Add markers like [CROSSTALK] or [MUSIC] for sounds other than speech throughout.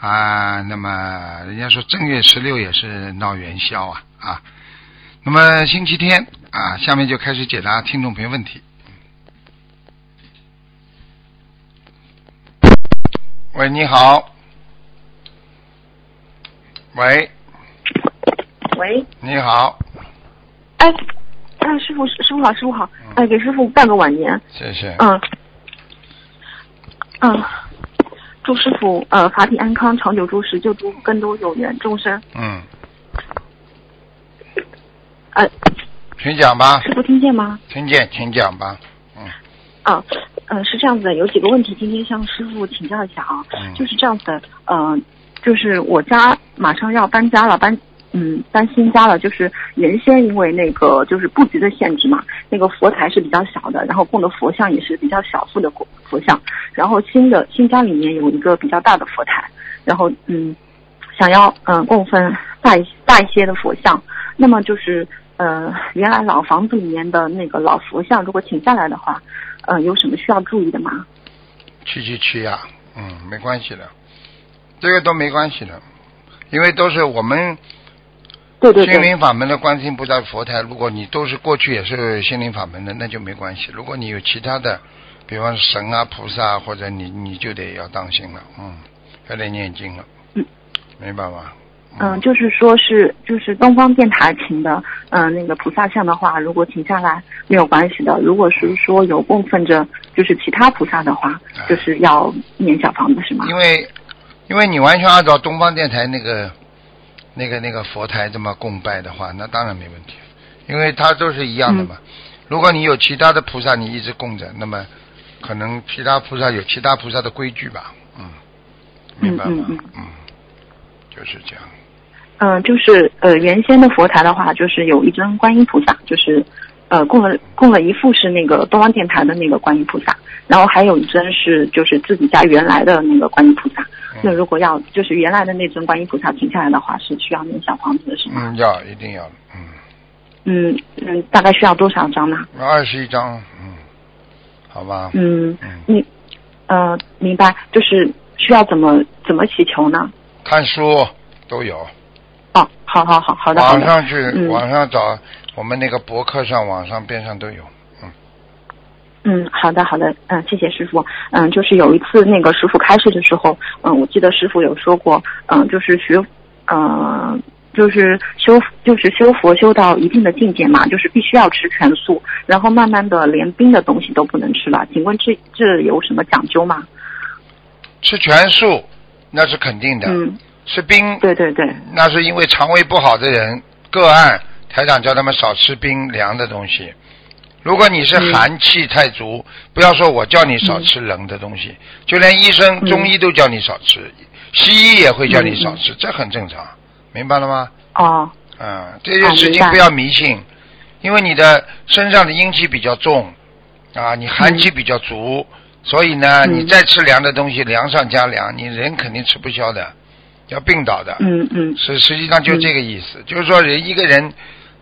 啊。那么人家说正月十六也是闹元宵啊啊。那么星期天啊，下面就开始解答听众朋友问题。喂，你好。喂，喂，你好，哎，哎，师傅，师傅好，师傅好，哎，给师傅拜个晚年，谢谢。嗯，嗯，祝师傅呃法体安康，长久住世，救度更多有缘众生。嗯，呃，请讲吧，师傅听见吗？听见，请讲吧。嗯啊，呃，是这样子的，有几个问题今天向师傅请教一下啊，嗯就是这样子的，呃，就是我家马上要搬家了，搬嗯搬新家了，就是原先因为那个就是布局的限制嘛，那个佛台是比较小的，然后供的佛像也是比较小幅的佛佛像，然后新的新家里面有一个比较大的佛台，然后嗯想要嗯供奉大一大一些的佛像，那么就是呃原来老房子里面的那个老佛像，如果请下来的话，呃有什么需要注意的吗？去去去呀，嗯，没关系的，这个都没关系的，因为都是我们对对对，心灵法门的观世音菩萨佛台，如果你都是过去也是心灵法门的，那就没关系。如果你有其他的，比方神啊、菩萨啊，或者你你就得要当心了，嗯，要得念经了，嗯，明白吗？嗯，就是说是就是东方电台请的，嗯、那个菩萨像的话，如果请下来没有关系的。如果是说有供奉着就是其他菩萨的话，就是要念小房子是吗？因为因为你完全按照东方电台那个那个那个佛台这么供拜的话，那当然没问题，因为它都是一样的嘛。如果你有其他的菩萨，你一直供着，那么可能其他菩萨有其他菩萨的规矩吧，嗯，明白吗？嗯嗯就是这样。嗯、就是呃原先的佛台的话，就是有一尊观音菩萨，就是呃供了供了一副是那个东方电台的那个观音菩萨，然后还有一尊是就是自己家原来的那个观音菩萨。那如果要就是原来的那尊观音菩萨停下来的话，是需要念小房子的是吗？嗯，要一定要，嗯，嗯嗯，大概需要多少张呢？二十一张，嗯，好吧，嗯，嗯，你呃明白，就是需要怎么怎么祈求呢？看书都有，哦，好好好好的好的，网上去，嗯网上找我们那个博客上、网上边上都有，嗯，嗯，好的好的，嗯，谢谢师傅。嗯，就是有一次那个师傅开示的时候，嗯，我记得师傅有说过，嗯，就是学，嗯。就是修，就是修佛修到一定的境界嘛，就是必须要吃全素，然后慢慢的连冰的东西都不能吃了。请问这这有什么讲究吗？吃全素那是肯定的，嗯，吃冰对对对，那是因为肠胃不好的人个案，台长叫他们少吃冰凉的东西。如果你是嗯寒气太足，不要说我叫你少吃冷的东西，就连医生、嗯中医都叫你少吃，西医也会叫你少吃，这很正常，明白了吗？哦，嗯，这些事情不要迷信，因为你的身上的阴气比较重啊，你寒气比较足，所以呢，嗯你再吃凉的东西，凉上加凉，你人肯定吃不消的，要病倒的。嗯嗯实实际上就这个意思，就是说人一个人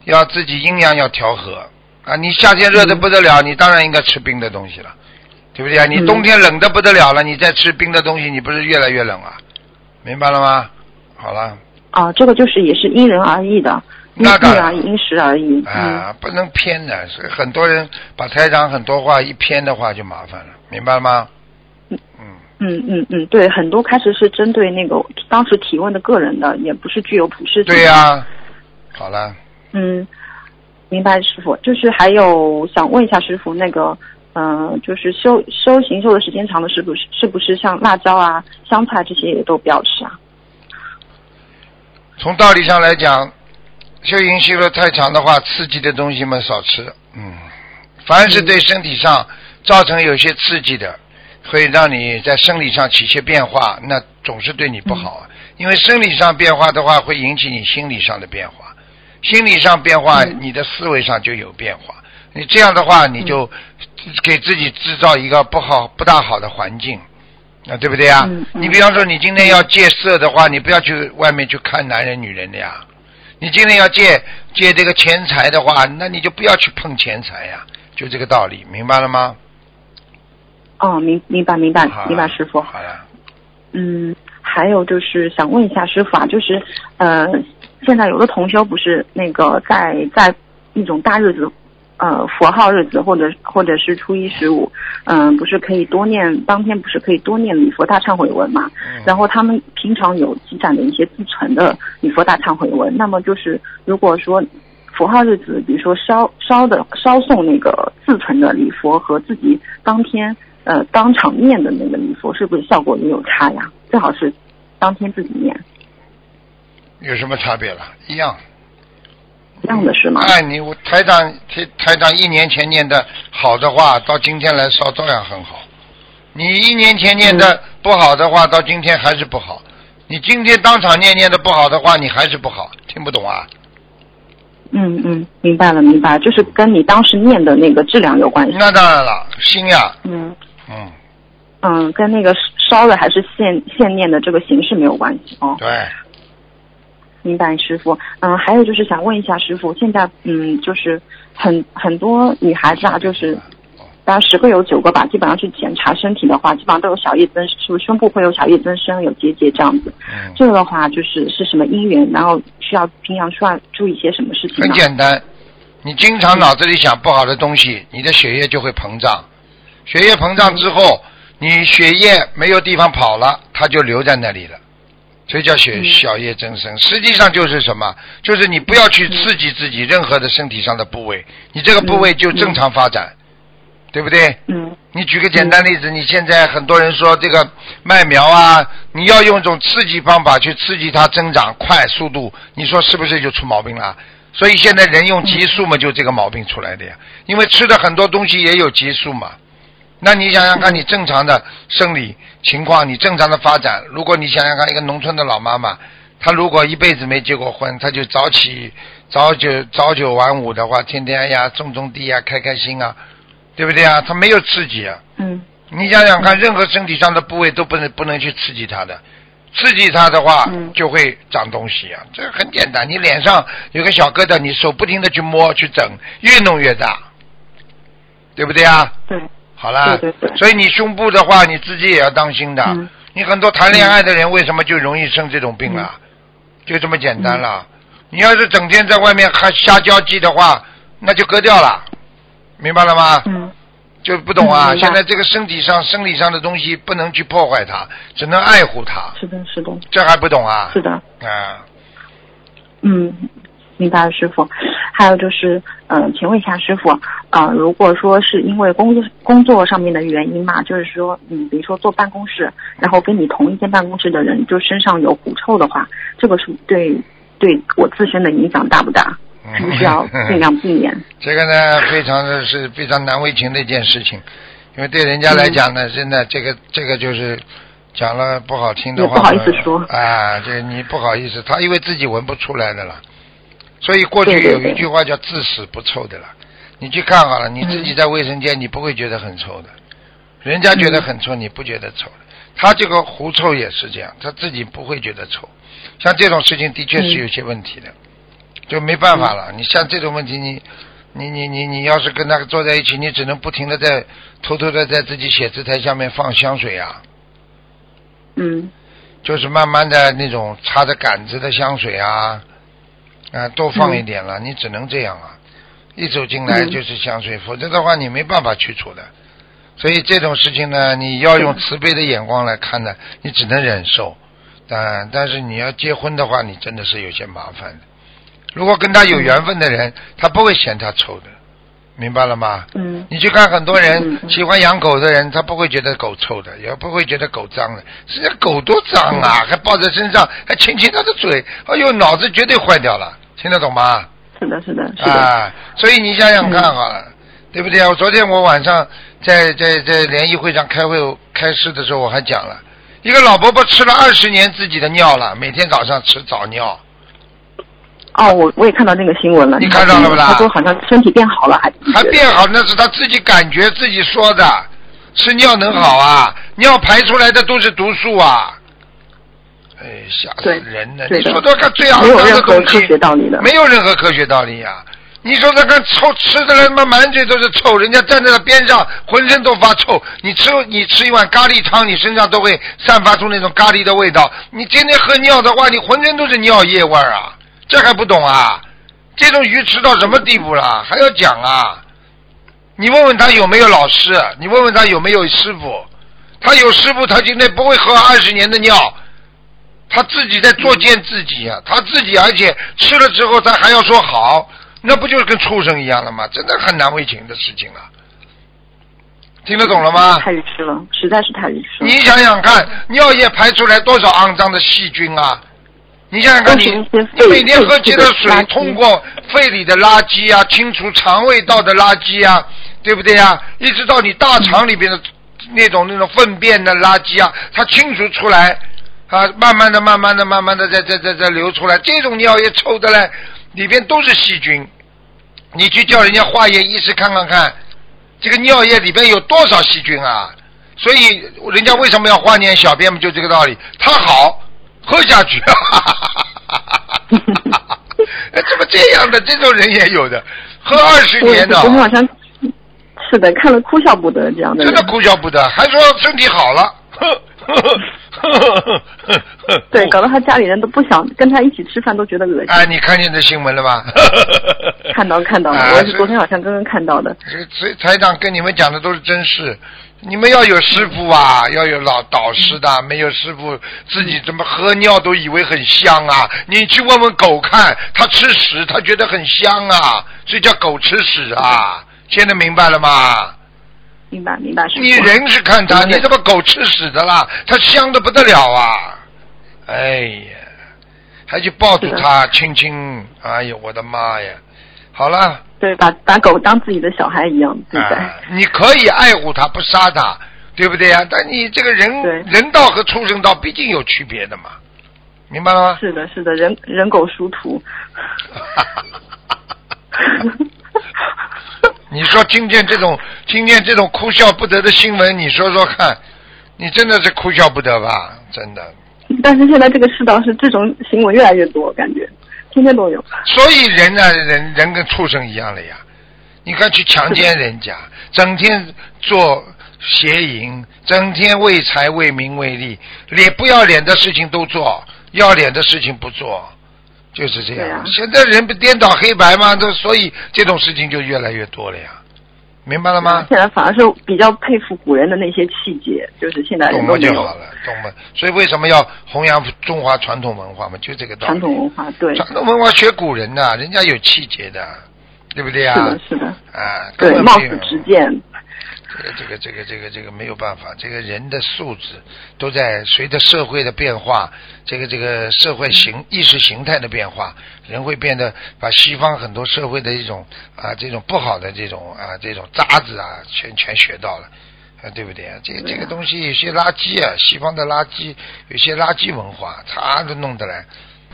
要自己阴阳要调和啊。你夏天热的不得了，你当然应该吃冰的东西了，对不对啊？你嗯冬天冷的不得了了，你再吃冰的东西，你不是越来越冷啊？明白了吗？好了，啊，这个就是也是因人而异的，因那当然因人而异，因时而异。嗯啊，不能偏的，所以很多人把台长很多话一偏的话就麻烦了，明白了吗？嗯，嗯嗯嗯，对，很多开始是针对那个当时提问的个人的，也不是具有普适性。对呀、好了，嗯，明白，师傅。就是还有想问一下师傅，那个，嗯、就是修修行修的时间长的，是不是是不是像辣椒啊、香菜这些也都不要吃啊？从道理上来讲，修行修的太长的话，刺激的东西嘛少吃。嗯，凡是对身体上造成有些刺激的，会让你在生理上起些变化，那总是对你不好啊。因为生理上变化的话，会引起你心理上的变化，心理上变化，嗯你的思维上就有变化。你这样的话，你就给自己制造一个不好、不大好的环境，啊，对不对啊？嗯嗯你比方说，你今天要戒色的话，你不要去外面去看男人、女人的呀。你今天要借借这个钱财的话，那你就不要去碰钱财呀，就这个道理，明白了吗？哦，明明白明白明白，师傅。好了，嗯，还有就是想问一下师傅啊，就是呃，现在有的同修不是那个在在一种大日子，呃，佛号日子或者或者是初一十五，嗯、不是可以多念当天不是可以多念礼佛大忏悔文嘛？嗯然后他们平常有积攒的一些自存的礼佛大忏悔文，那么就是如果说佛号日子，比如说烧烧的烧送那个自存的礼佛和自己当天呃当场念的那个礼佛，是不是效果也有差呀？最好是当天自己念，有什么差别了？一样。这样的是吗？哎，你我台长台台长一年前念的好的话，到今天来烧照样很好。你一年前念的不好的话，到今天还是不好。你今天当场念念的不好的话，你还是不好，听不懂啊？嗯嗯，明白了明白了，就是跟你当时念的那个质量有关系。那当然了，心呀，嗯嗯，嗯，跟那个烧的还是现现念的这个形式没有关系哦。对，明白，师傅。嗯，还有就是想问一下师傅，现在嗯，就是很很多女孩子啊，就是大概十个有九个吧，基本上去检查身体的话，基本上都有小叶增，是不是胸部会有小叶增生，有结节这样子？嗯，这个的话就是是什么因缘，然后需要平常需要注意一些什么事情很？简单。你经常脑子里想不好的东西，你的血液就会膨胀。血液膨胀之后，你血液没有地方跑了，它就留在那里了，所以叫血嗯小叶增生。实际上就是什么？就是你不要去刺激自己任何的身体上的部位，你这个部位就正常发展，对不对？嗯你举个简单例子，你现在很多人说这个麦苗啊，你要用一种刺激方法去刺激它增长快速度，你说是不是就出毛病了？所以现在人用激素嘛，就这个毛病出来的呀。因为吃的很多东西也有激素嘛。那你想想看，你正常的生理情况，你正常的发展，如果你想想看，一个农村的老妈妈，她如果一辈子没结过婚，她就早起早九早九晚五的话，天天哎呀种种地啊，开开心啊，对不对啊？她没有刺激啊。嗯你想想看，任何身体上的部位都不能不能去刺激她的，刺激它的话嗯就会长东西啊。这很简单，你脸上有个小疙瘩，你手不停的去摸去整，越弄越大，对不对啊？对好啦，对对对所以你胸部的话，你自己也要当心的。嗯你很多谈恋爱的人为什么就容易生这种病了？就这么简单了。你要是整天在外面还瞎交际的话，那就割掉了，明白了吗？嗯就不懂啊！嗯现在这个身体上、生理上的东西不能去破坏它，只能爱护它，是的是的这还不懂啊？是的。啊，嗯，明白了，师傅。还有就是，嗯、请问一下师傅，呃，如果说是因为工作工作上面的原因嘛，就是说，嗯，比如说坐办公室，然后跟你同一间办公室的人就身上有狐臭的话，这个是对对我自身的影响大不大？是不是要尽量避免？[LAUGHS] 这个呢，非常的是非常难为情的一件事情，因为对人家来讲呢，真的这个这个就是讲了不好听的话，也不好意思说啊，这你不好意思，他因为自己闻不出来的了，所以过去有一句话叫自死不臭的了。你去看好了，你自己在卫生间，你不会觉得很臭的，人家觉得很臭，你不觉得臭的。他这个狐臭也是这样，他自己不会觉得臭。像这种事情的确是有些问题的，就没办法了。你像这种问题，你你你你你要是跟他坐在一起，你只能不停的在偷偷的在自己写字台下面放香水啊，嗯就是慢慢的那种插着杆子的香水啊，啊，多放一点了，你只能这样啊。一走进来嗯就是香水，否则的话你没办法去除的。所以这种事情呢，你要用慈悲的眼光来看呢，你只能忍受。但但是你要结婚的话，你真的是有些麻烦的。如果跟他有缘分的人，他不会嫌他臭的，明白了吗？嗯你去看很多嗯人嗯喜欢养狗的人，他不会觉得狗臭的，也不会觉得狗脏的。实际上狗多脏啊，还抱在身上，还亲亲它的嘴，哎呦，脑子绝对坏掉了，听得懂吗？是的，是的，是的。啊，所以你想想看好了，对不对啊？我昨天我晚上在在在联谊会上开会开示的时候，我还讲了，一个老伯伯吃了二十年自己的尿了，每天早上吃早尿。哦，我我也看到那个新闻了。你看到了不啦他说好像身体变好了，还还变好，那是他自己感觉自己说的。吃尿能好啊？尿排出来的都是毒素啊！哎，吓死人了！你说这个最肮没有脏的任何东西科，学道理的。没有任何科学道理呀、你说那个臭吃的人妈满嘴都是臭，人家站在那边上浑身都发臭。你吃你吃一碗咖喱汤，你身上都会散发出那种咖喱的味道。你天天喝尿的话，你浑身都是尿液味儿啊！这还不懂啊？这种鱼吃到什么地步了？还要讲啊？你问问他有没有老师，你问问他有没有师傅。他有师傅，他今天不会喝二十年的尿，他自己在作践自己啊、他自己而且吃了之后他还要说好，那不就是跟畜生一样了吗？真的很难为情的事情了。听得懂了吗？太愚痴了，实在是太愚痴了。你想想看，尿液排出来多少肮脏的细菌啊！你想想看你，你每天喝几的水通过肺里的垃圾啊，清除肠胃道的垃圾啊，对不对啊？一直到你大肠里边的那种那种粪便的垃圾啊，它清除出来啊，慢慢的、慢慢的、慢慢的在在在在流出来，这种尿液臭的嘞，里边都是细菌。你去叫人家化验医师看看看，这个尿液里边有多少细菌啊？所以人家为什么要化验小便嘛，就这个道理。它好，喝下去。[LAUGHS] 哎怎么这样的？这种人也有的，喝二十年的，昨天晚上是的，看了哭笑不得这样的。真的哭笑不得，还说身体好了。[LAUGHS] 对，搞得他家里人都不想跟他一起吃饭，都觉得恶心。哎，你看见这新闻了吧？[LAUGHS] 看到看到我也是昨天晚上刚刚看到的。这个所以台长跟你们讲的都是真事，你们要有师傅啊，要有老导师的，没有师傅自己怎么喝尿都以为很香啊？你去问问狗看，它吃屎，它觉得很香啊，所以叫狗吃屎啊。现在明白了吗？明白明白，你人是看它，你对怎么狗吃屎的啦？它香的不得了啊！哎呀，还去抱住它亲亲，哎呦我的妈呀！好了。对把把狗当自己的小孩一样对待。啊，你可以爱护它，不杀它，对不对呀？但你这个人人道和畜生道毕竟有区别的嘛，明白了吗？是的，是的，人人狗殊途。[LAUGHS] 你说听见这种听见这种哭笑不得的新闻，你说说看，你真的是哭笑不得吧？真的。但是现在这个世道是这种新闻越来越多，感觉天天都有。所以人呢，人人跟畜生一样了呀。你看去强奸人家，[LAUGHS] 整天做邪淫，整天为财为名为利，脸不要脸的事情都做，要脸的事情不做，就是这样。啊现在人不颠倒黑白吗？都所以这种事情就越来越多了呀，明白了吗？[LAUGHS] 现在反而是比较佩服古人的那些气节，就是现在懂了就好了，懂了？所以为什么要弘扬中华传统文化嘛？就这个道理。传统文化。对，传统文化学古人呐、人家有气节的，对不对啊、是的，是的，啊，对，貌根本没有似直谏。这个这个这个这个这个没有办法，这个人的素质都在随着社会的变化，这个这个社会形意识形态的变化，人会变得把西方很多社会的一种啊这种不好的这种啊这种渣子啊全全学到了。啊，对不对啊？这这个东西有些垃圾啊，西方的垃圾，有些垃圾文化，他都弄得来。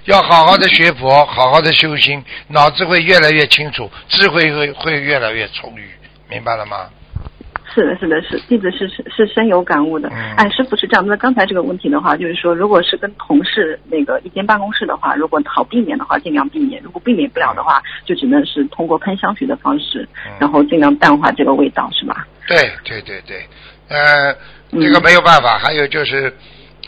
要好好的学佛，好好的修心，脑子会越来越清楚，智慧会会越来越充裕，明白了吗？是的，是的，是弟子是是是深有感悟的。嗯哎，师傅是这样那，刚才这个问题的话，就是说，如果是跟同事那个一间办公室的话，如果好避免的话，尽量避免；如果避免不了的话，就只能是通过喷香水的方式，嗯然后尽量淡化这个味道，是吧？对对对对，呃，嗯这个没有办法。还有就是，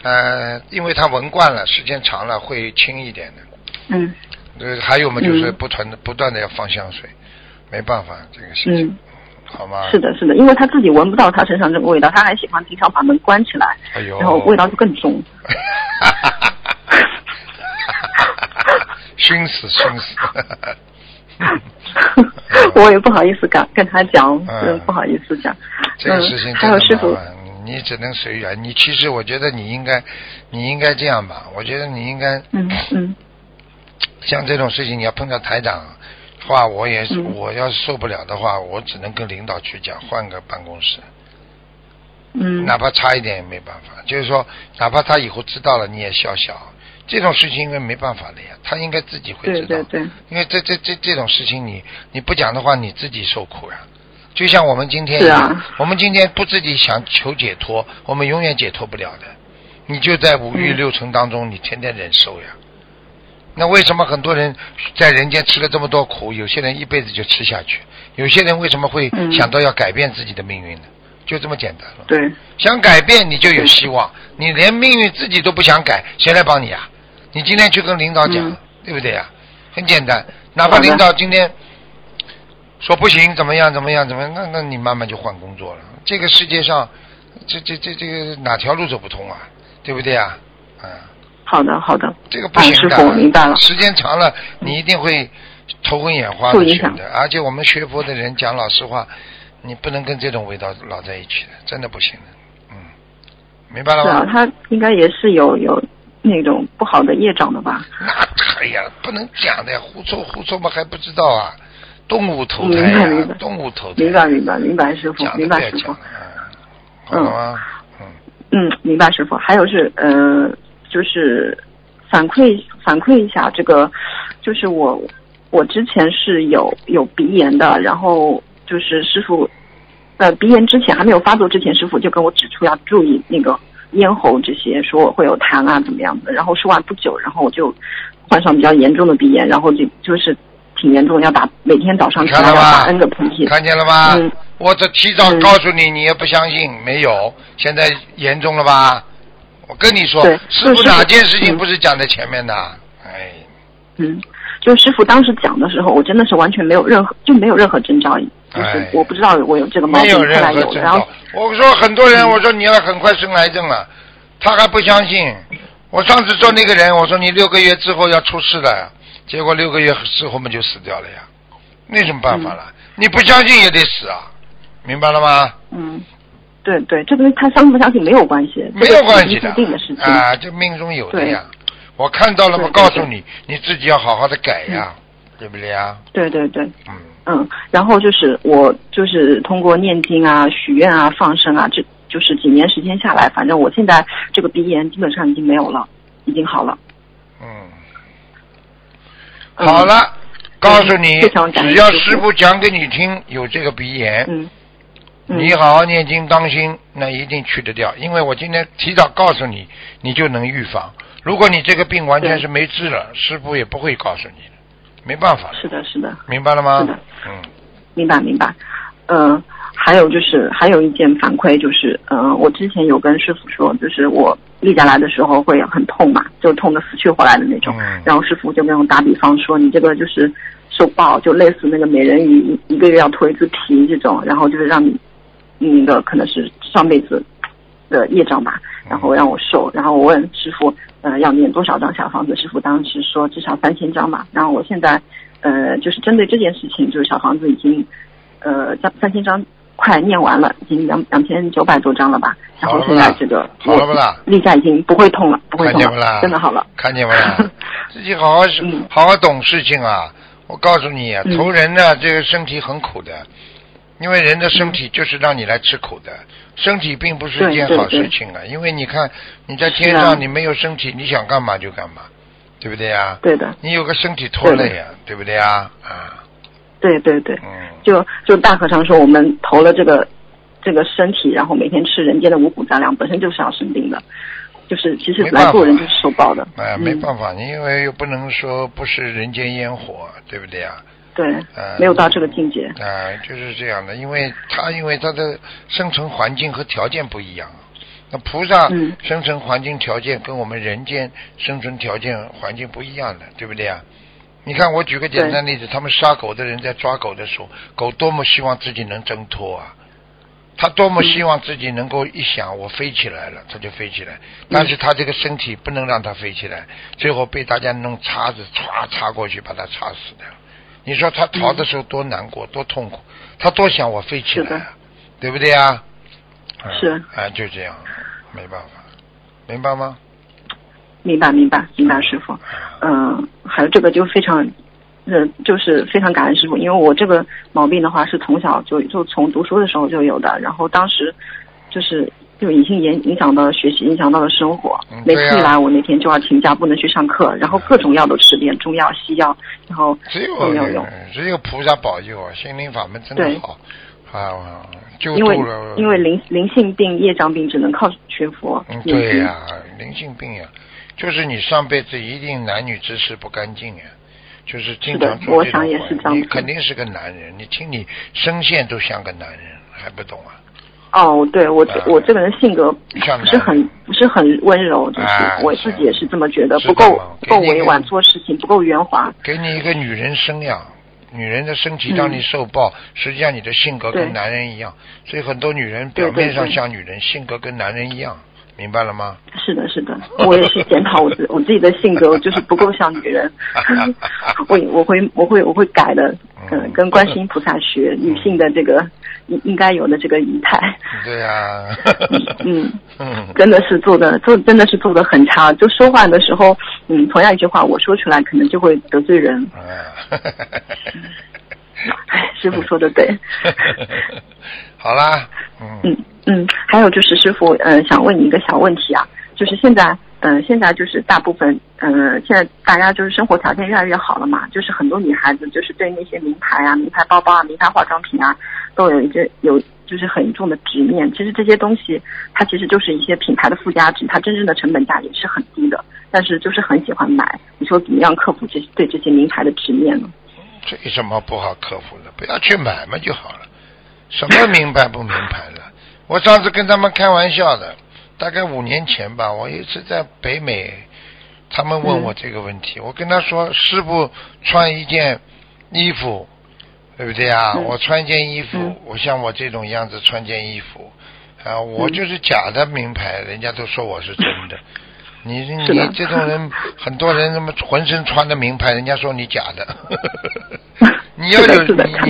呃，因为他闻惯了，时间长了会轻一点的。嗯呃，还有嘛，就是嗯不断的、不断的要放香水，没办法这个事情，嗯，好吗？是。的，是的，因为他自己闻不到他身上这个味道，他还喜欢经常把门关起来，哎呦。然后味道就更重。熏 [LAUGHS] 死熏死。[LAUGHS] 我也不好意思跟跟他讲，嗯不好意思讲。这个事情嗯，还有师傅你只能随缘。你其实我觉得你应该，你应该这样吧。我觉得你应该嗯嗯像这种事情，你要碰到台长话，我也是，嗯我要是受不了的话，我只能跟领导去讲，换个办公室。嗯哪怕差一点也没办法。就是说，哪怕他以后知道了，你也笑笑。这种事情应该没办法的呀，他应该自己会知道。对对对，因为这这这这种事情你，你不讲的话，你自己受苦呀。就像我们今天一样，啊我们今天不自己想求解脱，我们永远解脱不了的。你就在五欲嗯六尘当中，你天天忍受呀。那为什么很多人在人间吃了这么多苦，有些人一辈子就吃下去？有些人为什么会嗯想到要改变自己的命运呢？就这么简单了。对想改变你就有希望，你连命运自己都不想改，谁来帮你啊？你今天去跟领导讲，嗯对不对呀、很简单，哪怕领导今天说不行，怎么样怎么样怎么样，那那你慢慢就换工作了。这个世界上，这这这这个哪条路走不通啊？对不对啊？嗯，好的好的，这个不行的。啊师傅我明白了时间长了，你一定会头昏眼花的影响的。而且我们学佛的人讲老实话，你不能跟这种味道老在一起的，真的不行的。嗯，明白了吗？是啊，他应该也是有有那种不好的业障的吧？那哎呀，不能讲的呀，胡说胡说嘛还不知道啊，动物投胎啊、动物投胎，明白明白明白师傅明白师傅嗯？嗯，嗯，明白师傅。还有是呃，就是反馈反馈一下这个，就是我我之前是有有鼻炎的，然后就是师傅呃鼻炎之前还没有发作之前，师傅就跟我指出要注意那个咽喉这些，说我会有痰啊怎么样的。然后说完不久，然后我就患上比较严重的鼻炎，然后就就是挺严重，要打每天早上起来要打 N 个喷嚏。看见了吧？嗯我这提早告诉你，你也不相信，没有，现在严重了吧？我跟你说，师傅哪件事情嗯不是讲在前面的？哎，嗯，就师傅当时讲的时候，我真的是完全没有任何就没有任何征兆，就是哎我不知道我有这个毛病，后没有任来有，何征然后兆。我说很多人，嗯我说你要很快生癌症了，他还不相信。我上次做那个人，我说你六个月之后要出事的，结果六个月之后嘛就死掉了呀，那什么办法了？你不相信也得死啊，明白了吗？嗯，对对，这跟他相不相信没有关系，没有关系的注定的事情。啊，这命中有的呀。我看到了嘛，对对告诉你，你自己要好好的改呀，对不对呀？对对对，嗯，嗯，然后就是我就是通过念经啊、许愿啊、放生啊，这就是几年时间下来，反正我现在这个鼻炎基本上已经没有了，已经好了。嗯，嗯、好，了，告诉你，只要师傅讲给你听，有这个鼻炎，嗯，嗯你好好念经，当心，那一定去得掉。因为我今天提早告诉你，你就能预防。如果你这个病完全是没治了，师傅也不会告诉你的，没办法是的，是的。明白了吗？是的嗯，明白明白，呃，还有就是还有一件反馈就是，呃，我之前有跟师傅说，就是我立下来的时候会很痛嘛，就痛的死去活来的那种。嗯然后师傅就跟我打比方说，你这个就是受报，就类似那个美人鱼一一个月要脱一次皮这种，然后就是让你那个可能是上辈子的业障吧，然后让我受。然后我问师傅，呃，要念多少张小房子？师傅当时说至少三千张吧。然后我现在，呃，就是针对这件事情，就是小房子已经，呃，三三千张快念完了，已经两两千九百多张了吧。然后现在这个好了不啦我例假已经不会痛了，不会痛了，真的好了。看见没啦？[LAUGHS] 自己好好嗯好好懂事情啊！我告诉你啊，嗯投人呢，这个身体很苦的，因为人的身体就是让你来吃苦的，身体并不是一件好事情啊。因为你看你在天上，你没有身体，你想干嘛就干嘛，对不对呀？对的，你有个身体拖累呀，对不对呀？啊，对对对，嗯，就就大和尚说，我们投了这个这个身体，然后每天吃人间的五谷杂粮，本身就是要生病的，就是其实来做人就是受报的。哎，没嗯办法，你因为又不能说不是人间烟火，对不对呀？对呃，没有到这个境界。啊、就是这样的，因为他因为他的生存环境和条件不一样，那菩萨嗯生存环境条件跟我们人间生存条件环境不一样的，对不对啊？你看，我举个简单例子，他们杀狗的人在抓狗的时候，狗多么希望自己能挣脱啊！他多么希望自己能够一想我飞起来了，他就飞起来，但是他这个身体不能让他飞起来，最后被大家弄叉子歘插过去，把他插死掉。你说他逃的时候多难过，多痛苦，他多想我飞起来啊，对不对啊？嗯是啊，就这样，没办法，明白吗？明白明白明白，师傅。嗯、还有这个就非常，呃，就是非常感恩师傅，因为我这个毛病的话是从小就就从读书的时候就有的，然后当时就是就已经影影响到了学习，影响到了生活。每次一来，我那天就要请假，不能去上课，然后各种药都吃遍，中药、西药，然后没有用。只有菩萨保佑啊，心灵法门真的好啊，救因为。因为灵灵性病、业障病只能靠学佛嗯，对呀、灵性病呀、就是你上辈子一定男女之事不干净呀、就是经常我做这种想也是你这样子肯定是个男人，你听你声线都像个男人，还不懂啊？哦，对我啊我这个人性格不是很不是很温柔，就是啊我自己也是这么觉得，不够不够委婉，做事情不够圆滑。给你一个女人生呀，女人的身体嗯让你受报，实际上你的性格跟男人一样，所以很多女人表面上像女人，性格跟男人一样，明白了吗？是的，是的，我也是检讨我自 [LAUGHS] 我自己的性格，就是不够像女人。[LAUGHS] 我我会我会我会改的，嗯嗯，跟观世音菩萨学女性的这个应应该有的这个仪态。[LAUGHS] 对呀、嗯，嗯，[LAUGHS] 真的是做的做真的是做的很差，就说话的时候，嗯，同样一句话我说出来可能就会得罪人。啊，哎，师傅说的对。[LAUGHS] 好啦，嗯嗯嗯，还有就是师傅，呃，想问你一个小问题啊，就是现在，嗯、现在就是大部分，嗯、现在大家就是生活条件越来越好了嘛，就是很多女孩子就是对那些名牌啊、名牌包包啊、名牌化妆品啊，都有一个有就是很重的执念。其实这些东西，它其实就是一些品牌的附加值，它真正的成本价也是很低的，但是就是很喜欢买。你说怎么样克服这对这些名牌的执念呢？这有什么不好克服的？不要去买嘛就好了。什么名牌不名牌的？我上次跟他们开玩笑的，大概五年前吧，我有一次在北美，他们问我这个问题，我跟他说：“师傅穿一件衣服，对不对啊？嗯我穿一件衣服，嗯我像我这种样子穿件衣服，啊，我嗯就是假的名牌，人家都说我是真的。[LAUGHS] 你你这种人，很多人那么浑身穿的名牌，人家说你假的。[LAUGHS] 你要有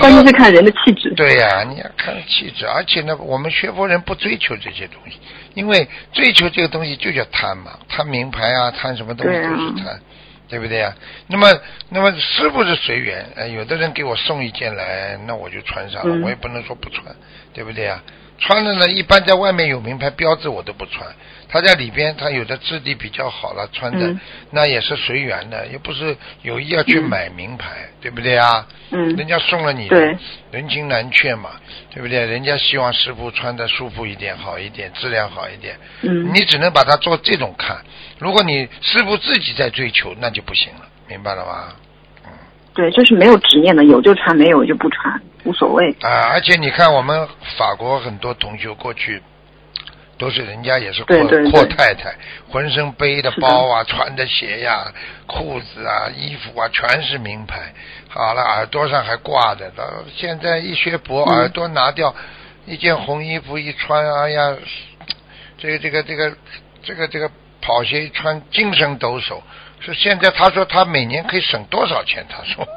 关键是看人的气质。对呀、你要看气质，而且呢，我们学佛人不追求这些东西，因为追求这个东西就叫贪嘛，贪名牌啊，贪什么东西都是贪，对不对呀、那么，那么是不是随缘，呃，有的人给我送一件来，那我就穿上了，嗯。我也不能说不穿，对不对呀、穿的呢，一般在外面有名牌标志我都不穿，他在里边他有的质地比较好了，穿的、嗯那也是随缘的，又不是有意要去嗯买名牌，对不对啊？嗯人家送了你，对人情难却嘛，对不对？人家希望师傅穿的舒服一点，好一点，质量好一点。嗯，你只能把它做这种看。如果你师傅自己在追求，那就不行了，明白了吗？对，就是没有执念的，有就穿，没有就不穿，无所谓。啊，而且你看，我们法国很多同学过去。都是人家也是阔阔太太，浑身背的包啊，穿的鞋呀、裤子啊、衣服啊，全是名牌。好了，耳朵上还挂着。到现在一学佛，嗯耳朵拿掉，一件红衣服一穿，哎呀，这个这个这个这个这个跑鞋一穿，精神抖擞。是现在他说他每年可以省多少钱？他说。[LAUGHS]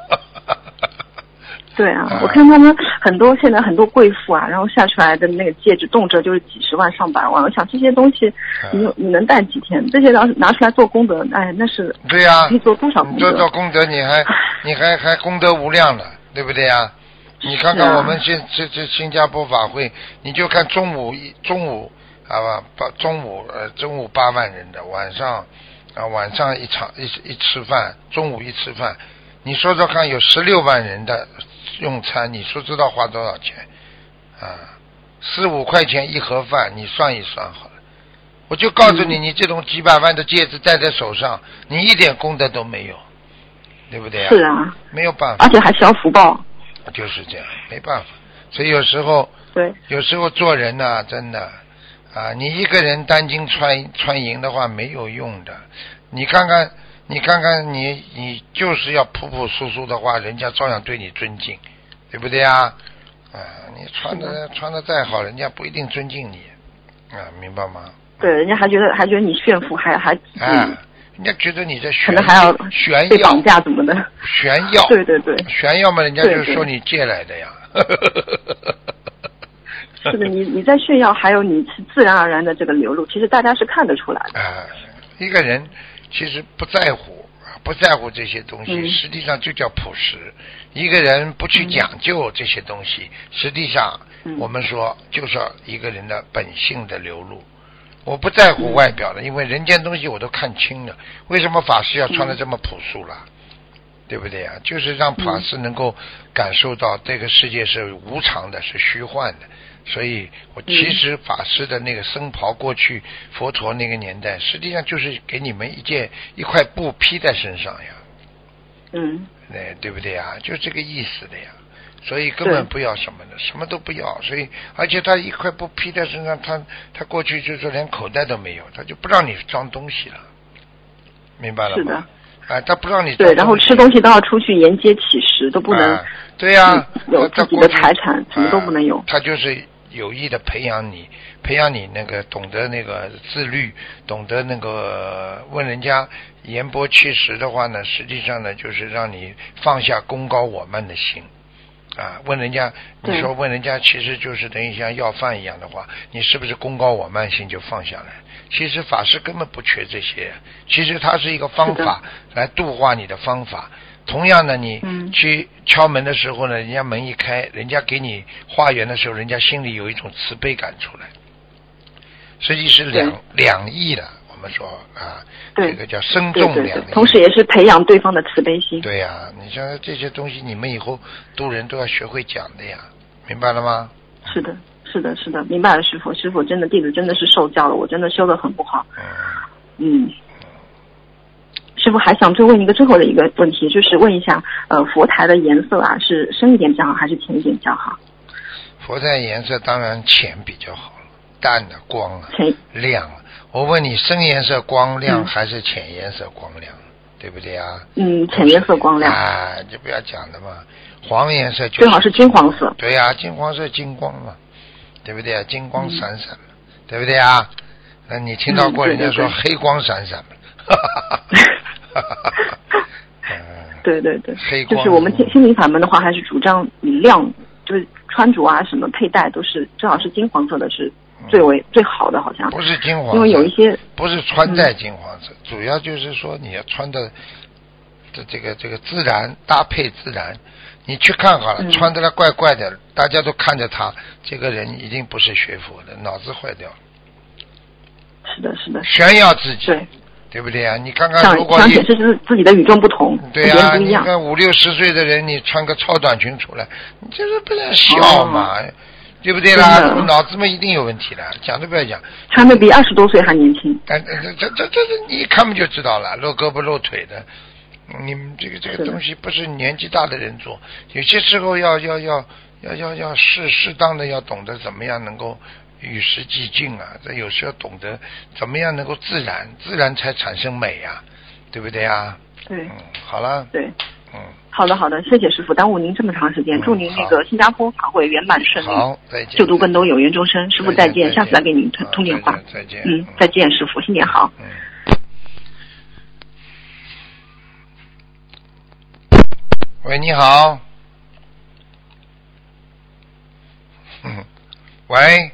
对啊啊，我看他们很多现在很多贵妇啊，然后晒出来的那个戒指，动辄就是几十万上百万。我想这些东西，嗯你你能戴几天？这些拿拿出来做功德，哎，那是对呀、可以做多少功你做做？功德，你还 [LAUGHS] 你还还功德无量了，对不对呀、你看看我们现这这新加坡法会，你就看中午一中午啊吧八中午呃中午八万人的，晚上啊晚上一场一一吃饭，中午一吃饭，你说说看，有十六万人的用餐，你说知道花多少钱啊？四五块钱一盒饭，你算一算好了。我就告诉你，嗯你这种几百万的戒指戴在手上，你一点功德都没有，对不对啊？是啊，没有办法而，且还需要福报。就是这样，没办法。所以有时候，对，有时候做人呐、真的啊，你一个人单金穿穿银的话没有用的。你看看，你看看你，你就是要朴朴素素的话，人家照样对你尊敬，对不对啊？啊，你穿的穿的再好，人家不一定尊敬你，啊，明白吗？对，人家还觉得还觉得你炫富，还还啊，人家觉得你在可炫能还要炫耀被绑架怎么的？炫耀，对对对，炫耀嘛，人家就说你借来的呀。[LAUGHS] 是的，你你在炫耀，还有你是自然而然的这个流露，其实大家是看得出来的。啊，一个人其实不在乎不在乎这些东西，嗯实际上就叫朴实。一个人不去讲究这些东西，实际上嗯我们说就是一个人的本性的流露。我不在乎外表的，因为人间东西我都看清了。为什么法师要穿的这么朴素啦？对不对呀？就是让法师能够感受到这个世界是无常的，是虚幻的。所以我其实法师的那个僧袍，过去佛陀那个年代，实际上就是给你们一件一块布披在身上呀，嗯哎，对不对呀？就这个意思的呀。所以根本不要什么的，什么都不要。所以，而且他一块布披在身上，他他过去就是说连口袋都没有，他就不让你装东西了，明白了是的吗？啊，他不让你对，然后吃东西都要出去沿街乞食，都不能啊对呀、嗯有自己的财产什么都不能有啊他就是有意的培养你，培养你那个懂得那个自律，懂得那个问人家言波其实的话呢，实际上呢就是让你放下功高我慢的心。啊，问人家，你说问人家，其实就是等于像要饭一样的话，你是不是功高我慢心就放下来？其实法师根本不缺这些，其实它是一个方法来度化你的方法。同样的，你嗯去敲门的时候呢，人家门一开，人家给你化缘的时候，人家心里有一种慈悲感出来，实际是两两意的。我们说啊，这个叫深对对对重两意。，同时也是培养对方的慈悲心。对呀、你像这些东西，你们以后渡人都要学会讲的呀，明白了吗？是的，是的，是的，明白了，师傅，师傅真的弟子真的是受教了，我真的修的很不好。嗯，嗯，师傅还想追问一个最后的一个问题，就是问一下，呃，佛台的颜色啊，是深一点比较好，还是浅一点比较好？佛台颜色当然浅比较好，淡的光啊，浅，亮啊。我问你，深颜色光亮嗯还是浅颜色光亮？对不对啊？嗯，浅颜色光亮，啊，就不要讲了嘛。黄颜色就最好是金黄色。对呀、金黄色金光嘛，对不对啊？金光闪闪嘛，嗯对不对啊？那你听到过嗯人家说黑光闪闪吗？嗯 [LAUGHS] [LAUGHS] 对对对黑，光就是我们心心灵法门的话，还是主张以亮，就是穿着啊，什么佩戴都是最好是金黄色的，是最为最好的，好像。不是金黄色，因为有一些不是穿戴嗯金黄色，主要就是说你要穿的这这个这个自然搭配自然。你去看好了，嗯穿的他怪怪的，大家都看着他，这个人一定不是学佛的，脑子坏掉了，是的，是的，炫耀自己，对，对不对啊？你看看，如果你想显示自自己的与众不同，对呀、你。看五六十岁的人，你穿个超短裙出来，你这是不是笑嘛？对不对啦？脑子嘛一定有问题的，讲都不要讲。穿的比二十多岁还年轻。这这这这你一看不就知道了，露胳膊露腿的，你们这个这个东西不是年纪大的人做，有些时候要要要要要要适适当的要懂得怎么样能够与时俱进啊，这有时候懂得怎么样能够自然，自然才产生美呀、对不对啊？对嗯，好了，对，嗯，好的好的，谢谢师傅，耽误您这么长时间，嗯祝您那个新加坡法会圆满顺利，好，再见。就读更多有缘众生。师傅再见，下次来给您通通电话。再见，再见嗯，再见，师傅，新年好。嗯。喂，你好。嗯，[LAUGHS] 喂，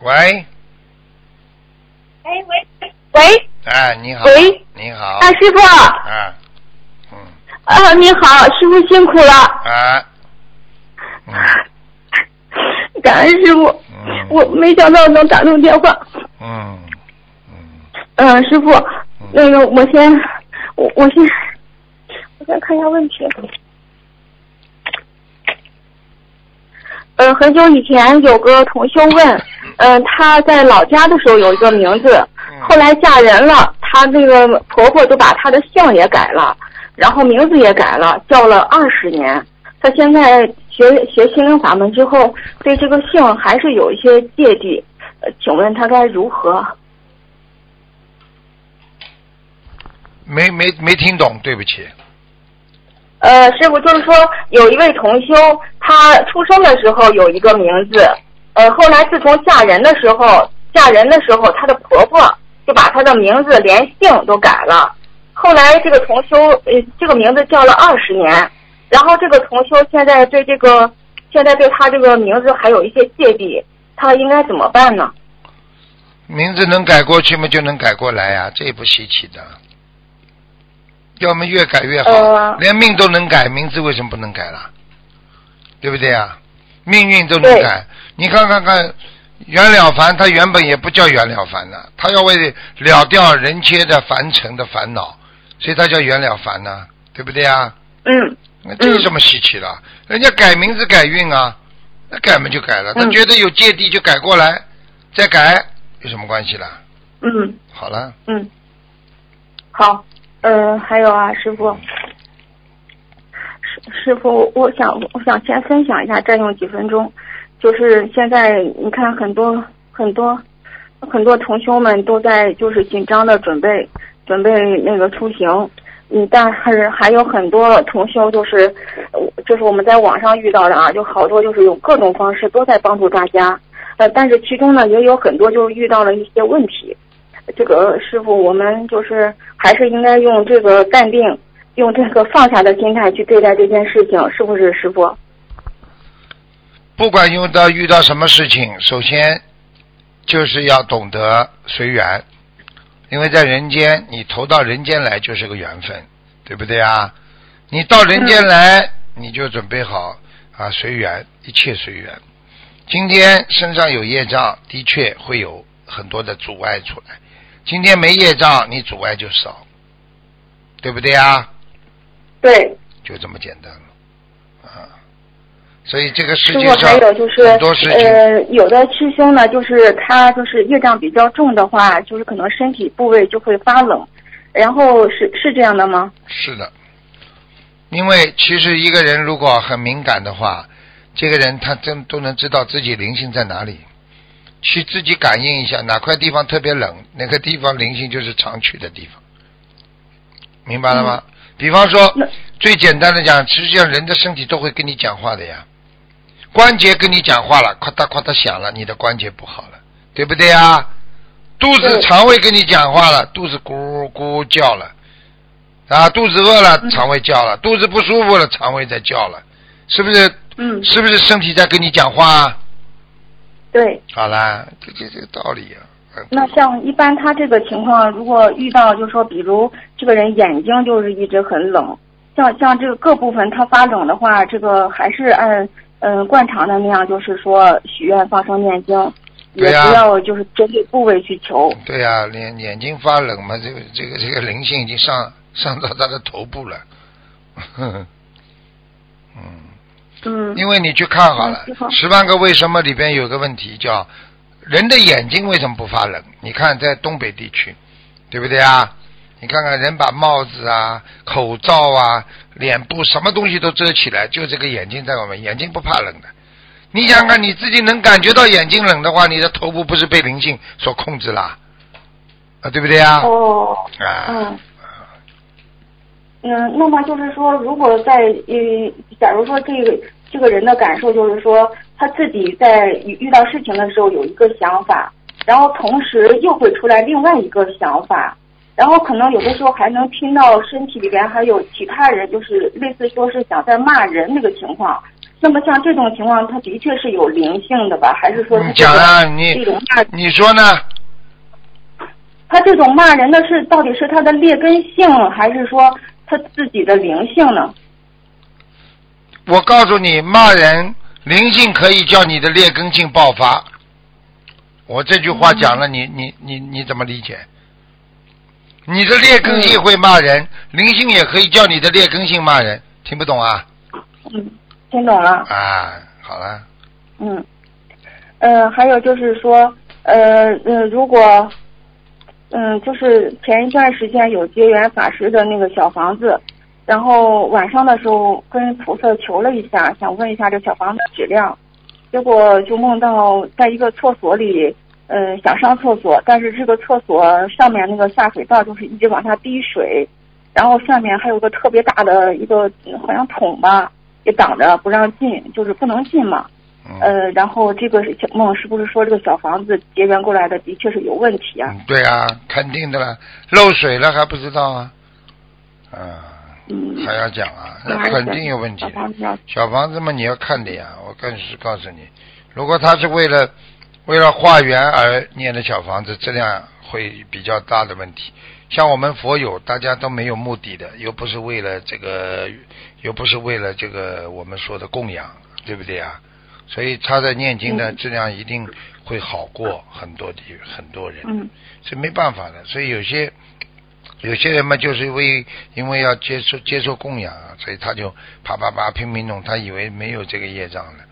喂，哎喂喂，哎，你好。喂。你好。啊师傅，啊。嗯。啊你好，师傅辛苦了，啊。嗯 [LAUGHS] 感恩师傅，嗯。我没想到能打通电话。嗯。嗯。嗯，师傅，那个我先，我我先，我先看一下问题。呃，很久以前有个同修问，嗯、她在老家的时候有一个名字，后来嫁人了，她那个婆婆就把她的姓也改了，然后名字也改了，叫了二十年。她现在学学心灵法门之后，对这个姓还是有一些芥蒂，呃，请问她该如何？没没没听懂，对不起。呃，师傅就是说，有一位同修，她出生的时候有一个名字，呃，后来自从嫁人的时候，嫁人的时候，她的婆婆就把她的名字连姓都改了。后来这个同修，呃，这个名字叫了二十年，然后这个同修现在对这个，现在对她这个名字还有一些芥蒂，她应该怎么办呢？名字能改过去嘛，就能改过来呀、这也不稀奇的。要么越改越好，呃连命都能改，名字为什么不能改了？对不对啊？命运都能改，你看看看，袁了凡他原本也不叫袁了凡的，他要为了掉人间的凡尘的烦恼，所以他叫袁了凡呢，对不对啊？嗯那这有什么稀奇的？人家改名字改运啊，那改嘛就改了，他嗯觉得有芥蒂就改过来，再改有什么关系啦？嗯好了，嗯，好，呃，还有啊，师傅，师师傅，我想我想先分享一下，占用几分钟，就是现在你看很多很多很多同修们都在就是紧张的准备准备那个出行。嗯，但是还有很多同修就是，就是我们在网上遇到的啊，就好多就是有各种方式都在帮助大家，呃，但是其中呢也有很多就遇到了一些问题，这个师傅，我们就是还是应该用这个淡定，用这个放下的心态去对待这件事情，是不是，师傅？不管用到遇到什么事情，首先就是要懂得随缘，因为在人间，你投到人间来就是个缘分，对不对啊？你到人间来，你就准备好啊，随缘，一切随缘。今天身上有业障，的确会有很多的阻碍出来。今天没业障，你阻碍就少，对不对啊？对，就这么简单了，啊。所以这个世界上还有就是很多事情，呃，有的师兄呢，就是他就是业障比较重的话，就是可能身体部位就会发冷，然后是是这样的吗？是的，因为其实一个人如果很敏感的话，这个人他真都能知道自己灵性在哪里，去自己感应一下哪块地方特别冷，哪个地方灵性就是常去的地方，明白了吗？比方说，最简单的讲，实际上人的身体都会跟你讲话的呀，关节跟你讲话了，咔嗒咔嗒响了，你的关节不好了，对不对啊？肚子、肠胃跟你讲话了，肚子咕咕叫了。啊，肚子饿了，嗯肠胃叫了；肚子不舒服了，肠胃在叫了，是不是？嗯，是不是身体在跟你讲话啊？对。好啦，这这这个道理啊。嗯那像一般他这个情况，如果遇到就是说，比如这个人眼睛就是一直很冷，像像这个各部分他发冷的话，这个还是按嗯、呃惯常的那样，就是说许愿放生念经，也不要就是针对部位去求。对呀、眼眼睛发冷嘛，这个这个这个灵性已经上上到他的头部了。呵 [LAUGHS] 呵嗯，嗯因为你去看好了嗯，《十万个为什么》里边有个问题叫人的眼睛为什么不发冷？你看在东北地区，对不对啊？你看看人把帽子啊、口罩啊、脸部什么东西都遮起来，就这个眼睛在我们眼睛不怕冷的。你想想看你自己能感觉到眼睛冷的话，你的头部不是被灵性所控制了啊？对不对啊？哦，啊，嗯。嗯，那么就是说，如果在呃，假如说这个这个人的感受就是说，他自己在遇遇到事情的时候有一个想法，然后同时又会出来另外一个想法，然后可能有的时候还能听到身体里边还有其他人，就是类似说是想在骂人那个情况。那么像这种情况，他的确是有灵性的吧？还是说他你这个讲啊，你这种骂你说呢？他这种骂人的是到底是他的劣根性，还是说他自己的灵性呢？我告诉你，骂人灵性可以叫你的劣根性爆发。我这句话讲了，你你你你怎么理解？你的劣根性会骂人，灵性也可以叫你的劣根性骂人，听不懂啊？嗯，听懂了。啊，好了，嗯，呃，还有就是说，呃呃，如果，嗯，就是前一段时间有结缘法师的那个小房子，然后晚上的时候跟菩萨求了一下，想问一下这小房子质量，结果就梦到在一个厕所里，嗯，想上厕所，但是这个厕所上面那个下水道就是一直往下滴水，然后下面还有个特别大的一个好像桶吧，也挡着不让进，就是不能进嘛。嗯，呃，然后这个小梦是不是说这个小房子结缘过来的的确是有问题啊？嗯对啊，肯定的了，漏水了还不知道啊？啊，嗯，还要讲啊？那肯定有问题小。房子小房子嘛，你要看的呀。我更是告诉你，如果他是为了为了化缘而念的小房子，质量会比较大的问题。像我们佛友，大家都没有目的的，又不是为了这个，又不是为了这个我们说的供养，对不对啊？所以他的念经的质量一定会好过很多的很多人，嗯是没办法的。所以有些有些人嘛，就是因为因为要接受接受供养啊，所以他就啪啪啪拼命弄，他以为没有这个业障了。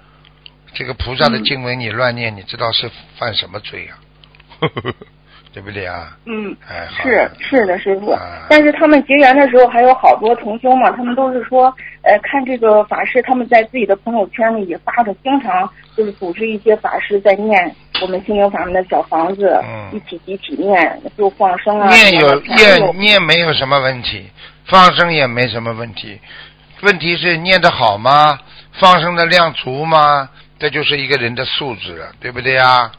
这个菩萨的嗯经文你乱念，你知道是犯什么罪啊？[LAUGHS] 对不对啊？嗯，哎，是是的，师傅啊。但是他们结缘的时候还有好多同修嘛，他们都是说，呃，看这个法师，他们在自己的朋友圈里也发的，经常就是组织一些法师在念我们心灵法门的小房子，嗯一起集体念，就放生啊，念有念念没有什么问题，放生也没什么问题，问题是念得好吗？放生的量足吗？这就是一个人的素质了，对不对啊？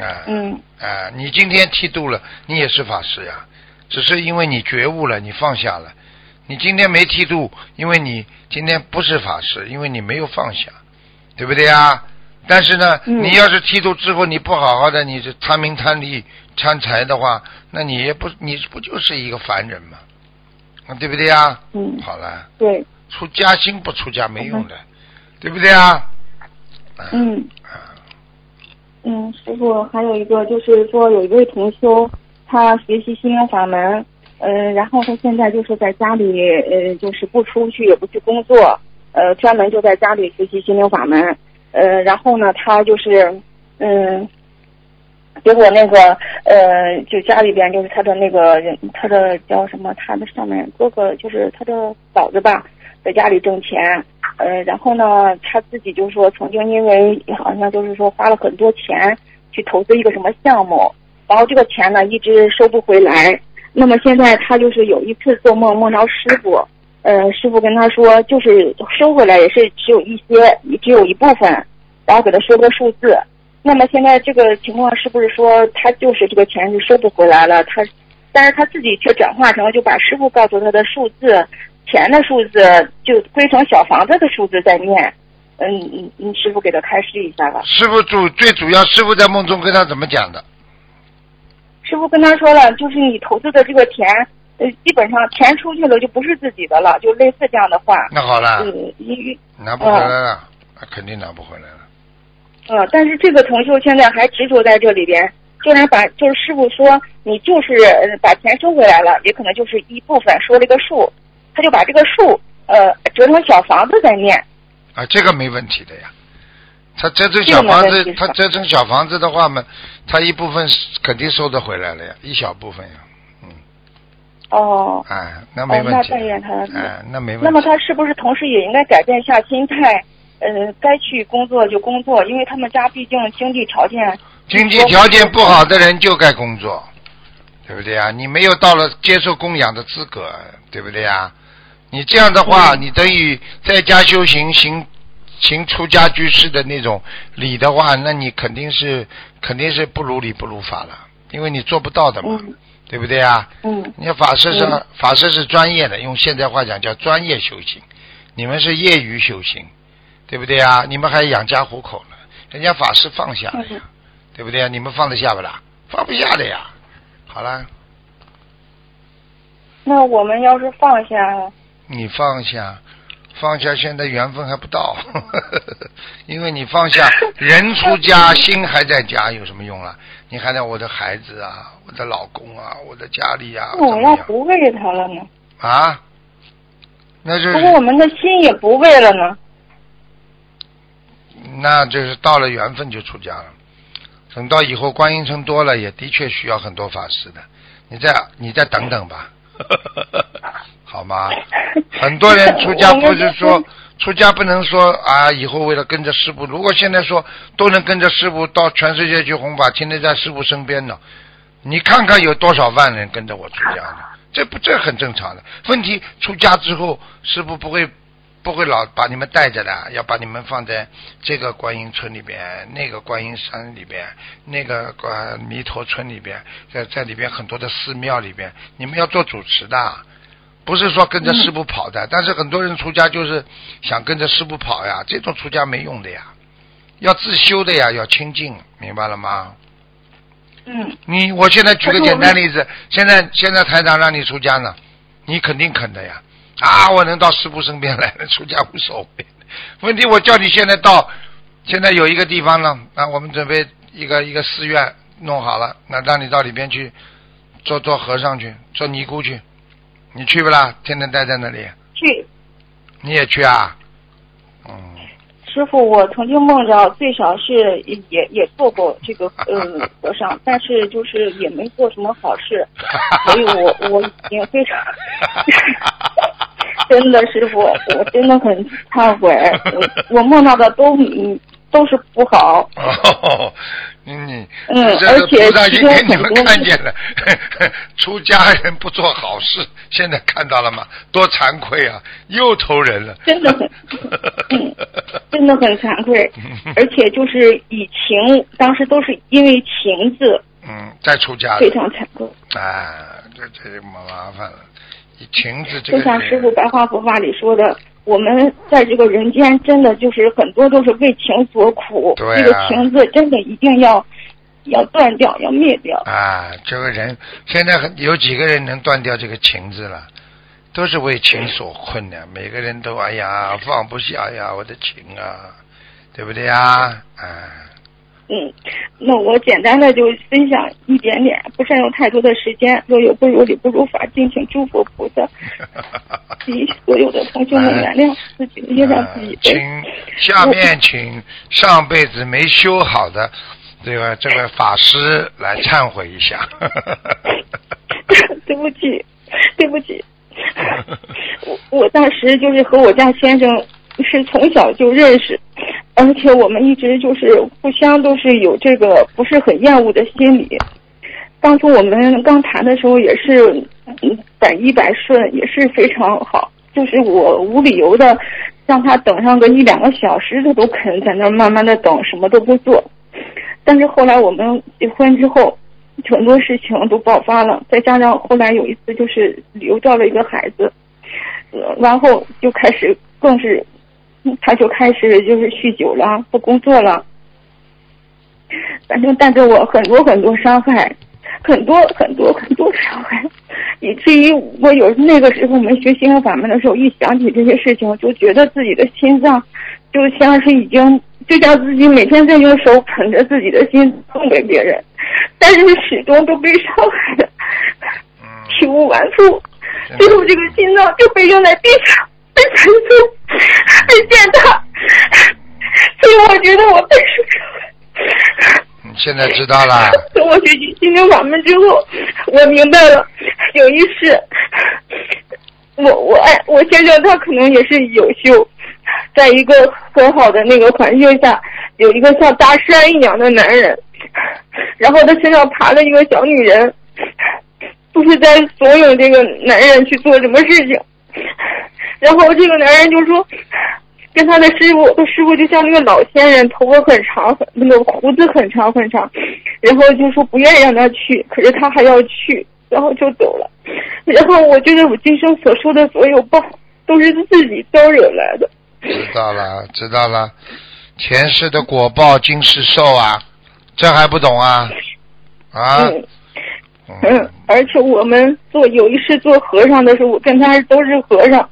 啊，嗯啊，你今天剃度了，你也是法师呀，只是因为你觉悟了，你放下了。你今天没剃度，因为你今天不是法师，因为你没有放下，对不对呀？但是呢，嗯你要是剃度之后你不好好的，你是贪名贪利贪财的话，那你也不你不就是一个凡人吗？啊对不对呀？嗯，好了，对，出家心不出家没用的，对不对啊？啊嗯。嗯，师傅，还有一个就是说，有一位同修，他学习心灵法门，呃，然后他现在就是在家里，呃，就是不出去，也不去工作，呃，专门就在家里学习心灵法门，呃，然后呢，他就是，嗯，结果那个，呃，就家里边就是他的那个人，他的叫什么，他的上面哥哥就是他的嫂子吧，在家里挣钱，呃，然后呢，他自己就说曾经因为好像就是说花了很多钱去投资一个什么项目，然后这个钱呢一直收不回来。那么现在他就是有一次做梦梦着师傅，呃，师傅跟他说就是收回来也是只有一些，只有一部分，然后给他说个数字。那么现在这个情况是不是说他就是这个钱是收不回来了？他，但是他自己却转化成了就把师傅告诉他的数字。钱的数字就归成小房子的数字在念，嗯，你你师傅给他开示一下吧。师傅主最主要，师傅在梦中跟他怎么讲的？师傅跟他说了，就是你投资的这个钱，呃，基本上钱出去了就不是自己的了，就类似这样的话。那好了，呃，因拿不回来了，那肯定拿不回来了。呃，但是这个同修现在还执着在这里边，虽然把就是师傅说你就是呃把钱收回来了，也可能就是一部分说了一个数，他就把这个数呃折成小房子再念。啊，这个没问题的呀。他折成小房子他折成小房子的话嘛，他一部分是肯定收得回来了呀，一小部分呀，嗯，哦。哎，那没问题哦那但愿他的，哎，那没问题。那么他是不是同时也应该改变一下心态？呃，该去工作就工作，因为他们家毕竟经济条件。经济条件不好的人就该工作，对不对呀？你没有到了接受供养的资格，对不对呀？你这样的话，嗯你等于在家修行行行出家居士的那种礼的话，那你肯定是肯定是不如理不如法了，因为你做不到的嘛，嗯对不对啊？嗯你法师是、嗯法师是专业的，用现代话讲叫专业修行，你们是业余修行，对不对啊？你们还养家糊口呢，人家法师放下了呀，嗯对不对啊？你们放得下不啦？放不下的呀。好了，那我们要是放下，你放下，放下，现在缘分还不到，[LAUGHS] 因为你放下，人出家，心还在家，有什么用啊？你还在我的孩子啊，我的老公啊，我的家里啊，那我要不为他了呢？啊？那就如果我，们的心也不为了呢？那就是到了缘分就出家了。等到以后观音城多了，也的确需要很多法师的。你再你再等等吧，[LAUGHS] 好吗？很多人出家不是说出家不能说啊，以后为了跟着师傅。如果现在说都能跟着师傅到全世界去弘法，天天在师傅身边呢，你看看有多少万人跟着我出家呢，这不这很正常的。问题出家之后，师傅不会不会老把你们带着的，要把你们放在这个观音村里边，那个观音山里边，那个观弥陀村里边，在在里边很多的寺庙里边，你们要做主持的，不是说跟着师傅跑的。但是很多人出家就是想跟着师傅跑呀，这种出家没用的呀，要自修的呀，要清净，明白了吗？嗯你我现在举个简单例子，现在现在台长让你出家呢，你肯定肯的呀。啊，我能到师傅身边来了，[LAUGHS] 出家无所谓。问题我叫你现在到，现在有一个地方呢，啊，我们准备一个一个寺院弄好了，那让你到里边去做做和尚去，做尼姑去，你去不啦？天天待在那里，去你也去啊？嗯，师傅，我曾经梦着最少是也也做过这个呃和尚，但是就是也没做什么好事，所以我 [LAUGHS] 我已经非常真的师傅，我真的很忏悔，我我梦到的都嗯都是不好，哦，你你，嗯而且菩萨已经给你们看见了，[LAUGHS] 出家人不做好事，现在看到了吗？多惭愧啊，又投人了。真的很，[LAUGHS] 嗯，真的很惭愧，[LAUGHS] 而且就是以情，当时都是因为情字，嗯，再出家非，常惭愧。啊，这这么麻烦了。以情字这个就像师傅，白话佛法里说的，我们在这个人间真的就是很多都是为情所苦，对啊这个情字真的一定要要断掉，要灭掉。啊，这个人现在很有几个人能断掉这个情字了？都是为情所困的，每个人都哎呀 [LAUGHS] 放不下呀，我的情啊，对不对呀？啊。嗯，那我简单的就分享一点点，不占用太多的时间。若有不如理，不如法，敬请诸佛菩萨 [LAUGHS] 及所有的同学们原谅自己的业障自己呃请。下面请上辈子没修好的这个这个法师来忏悔一下。[LAUGHS] 对不起，对不起，[LAUGHS] 我我当时就是和我家先生是从小就认识，而且我们一直就是互相都是有这个不是很厌恶的心理。当初我们刚谈的时候也是百依百顺，也是非常好。就是我无理由的让他等上个一两个小时，他都肯在那慢慢的等，什么都不做。但是后来我们结婚之后，很多事情都爆发了，再加上后来有一次就是流掉了一个孩子，呃，然后就开始更是，他就开始就是酗酒了，不工作了，反正带给我很多很多伤害，很多很多很多伤害，以至于我有那个时候我们学心灵法门的时候，一想起这些事情，我就觉得自己的心脏就像是已经，就像自己每天在用手捧着自己的心送给别人，但是始终都被伤害的嗯，[LAUGHS] 体无完肤，最后这个心脏就被扔在地上，被残碎，被践踏，所以我觉得我被受伤害。你现在知道了，等我学习心灵法门之后，我明白了，有一世，我我爱我先生他可能也是有修，在一个很好的那个环境下，有一个像大山一样的男人，然后他身上爬了一个小女人，不是在怂恿这个男人去做什么事情，然后这个男人就说。跟他的师傅，他师傅就像那个老仙人，头发很长，很那个胡子很长很长，然后就说不愿意让他去，可是他还要去，然后就走了。然后我觉得我今生所受的所有报，都是自己招惹来的。知道了，知道了。前世的果报，今世受啊，这还不懂啊？啊？嗯嗯，而且我们做有一世做和尚的时候，我跟他都是和尚，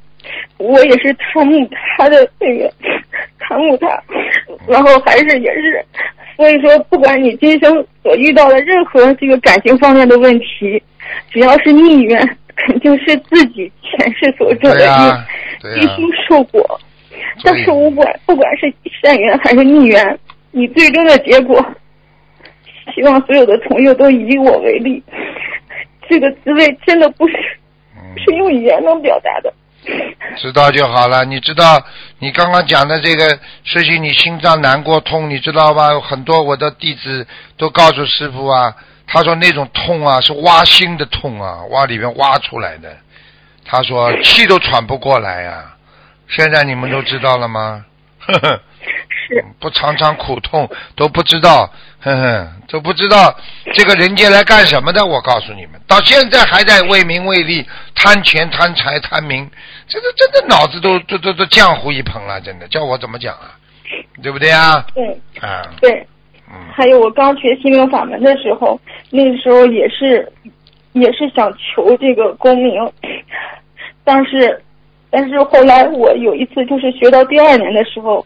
我也是贪慕他的那个 [LAUGHS] 贪慕他，然后还是也是，所以说不管你今生所遇到的任何这个感情方面的问题，只要是逆缘，肯定是自己前世所种的因，必须受果。但是不管不管是善缘还是逆缘，你最终的结果，希望所有的朋友都以我为例。这个滋味真的不是嗯是用语言能表达的。知道就好了。你知道你刚刚讲的这个事情，你心脏难过痛，你知道吧？很多我的弟子都告诉师傅啊，他说那种痛啊是挖心的痛啊，挖里面挖出来的。他说气都喘不过来呀、现在你们都知道了吗？呵呵。是 [LAUGHS] 不尝尝苦痛都不知道，呵呵，都不知道这个人间来干什么的。我告诉你们，到现在还在为名为利、贪钱贪财贪名，这个真的脑子都都都都浆糊一盆了，真的叫我怎么讲啊？对不对啊？对啊，对，嗯还有我刚学心灵法门的时候，那个时候也是也是想求这个功名，但是但是后来我有一次就是学到第二年的时候，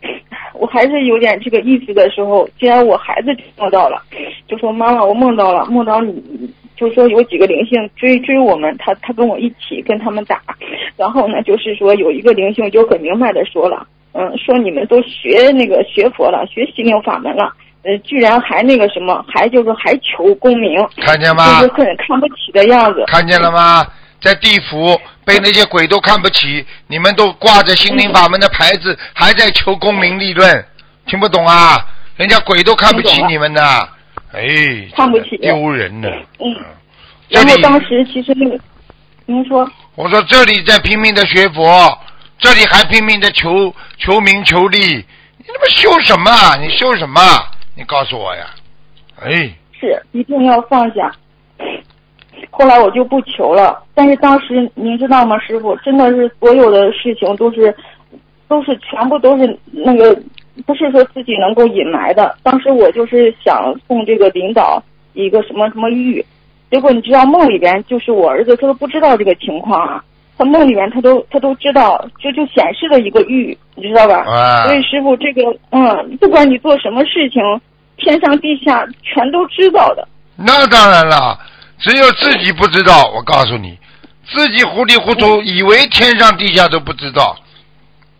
我还是有点这个意思的时候，竟然我孩子梦到了，就说妈妈我梦到了，梦到你，就说有几个灵性追追我们，他他跟我一起跟他们打，然后呢就是说有一个灵性就很明白的说了，嗯，说你们都学那个学佛了，学心灵法门了。呃，居然还那个什么，还就是还求功名，看见吗就是很看不起的样子。看见了吗？在地府被那些鬼都看不起，你们都挂着心灵法门的牌子，还在求功名利润，听不懂啊？人家鬼都看不起你们呢，哎，看不起丢人呢。嗯，然后当时其实那个，您说，我说这里在拼命的学佛，这里还拼命的求求名求利，你他妈修什么啊？你修什么？你告诉我呀！哎，是一定要放下。后来我就不求了，但是当时您知道吗，师傅，真的是所有的事情都是都是全部都是那个，不是说自己能够隐瞒的。当时我就是想送这个领导一个什么什么玉，结果你知道梦里边就是我儿子他都不知道这个情况啊，他梦里边他都他都知道，就就显示了一个玉，你知道吧？啊所以师傅这个嗯，不管你做什么事情，天上地下全都知道的。那当然了，只有自己不知道。我告诉你，自己糊里糊涂，以为天上地下都不知道。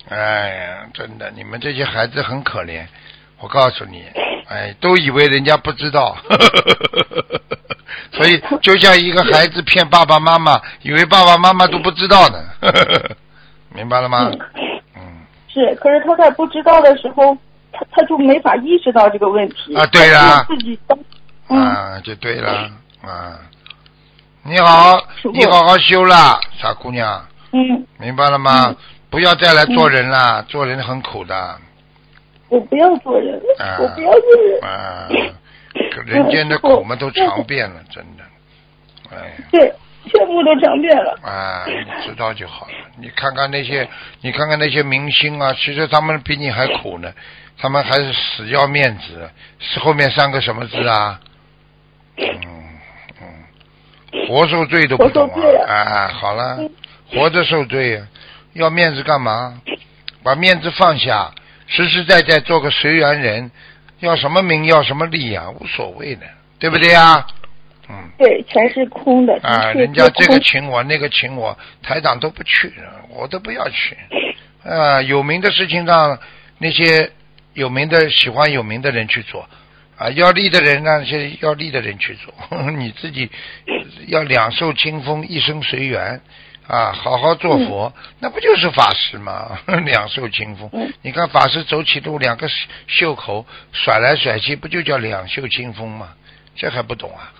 哎呀，真的，你们这些孩子很可怜。我告诉你，哎，都以为人家不知道，[LAUGHS] 所以就像一个孩子骗爸爸妈妈，以为爸爸妈妈都不知道呢，[LAUGHS] 明白了吗？嗯，是，可是他在不知道的时候，他他就没法意识到这个问题。啊对呀自己当，嗯，啊，就对了啊。你好，你好好修啦，傻姑娘。嗯，明白了吗？不要再来做人了，做人很苦的我不要做人，啊我不要做人。啊！可人间的苦嘛都尝遍了，[LAUGHS] 真的。哎对，全部都尝遍了。啊，你知道就好了。你看看那些，你看看那些明星啊，其实他们比你还苦呢，他们还是死要面子，是后面三个什么字啊？嗯嗯，活受罪都不懂活受罪啊！啊，好了，活着受罪啊，要面子干嘛？把面子放下，实实在在做个随缘人，要什么名要什么利啊，无所谓的，对不对呀？嗯。对，全是空的。啊，人家这个请我，那个请我，台长都不去，我都不要去。啊，有名的事情让那些有名的喜欢有名的人去做，啊，要利的人让那些要利的人去做。[LAUGHS] 你自己 [LAUGHS] 要两袖清风，一生随缘。啊，好好做佛，那不就是法师吗？[LAUGHS] 两袖清风。嗯你看法师走起路，两个袖口甩来甩去，不就叫两袖清风吗？这还不懂啊？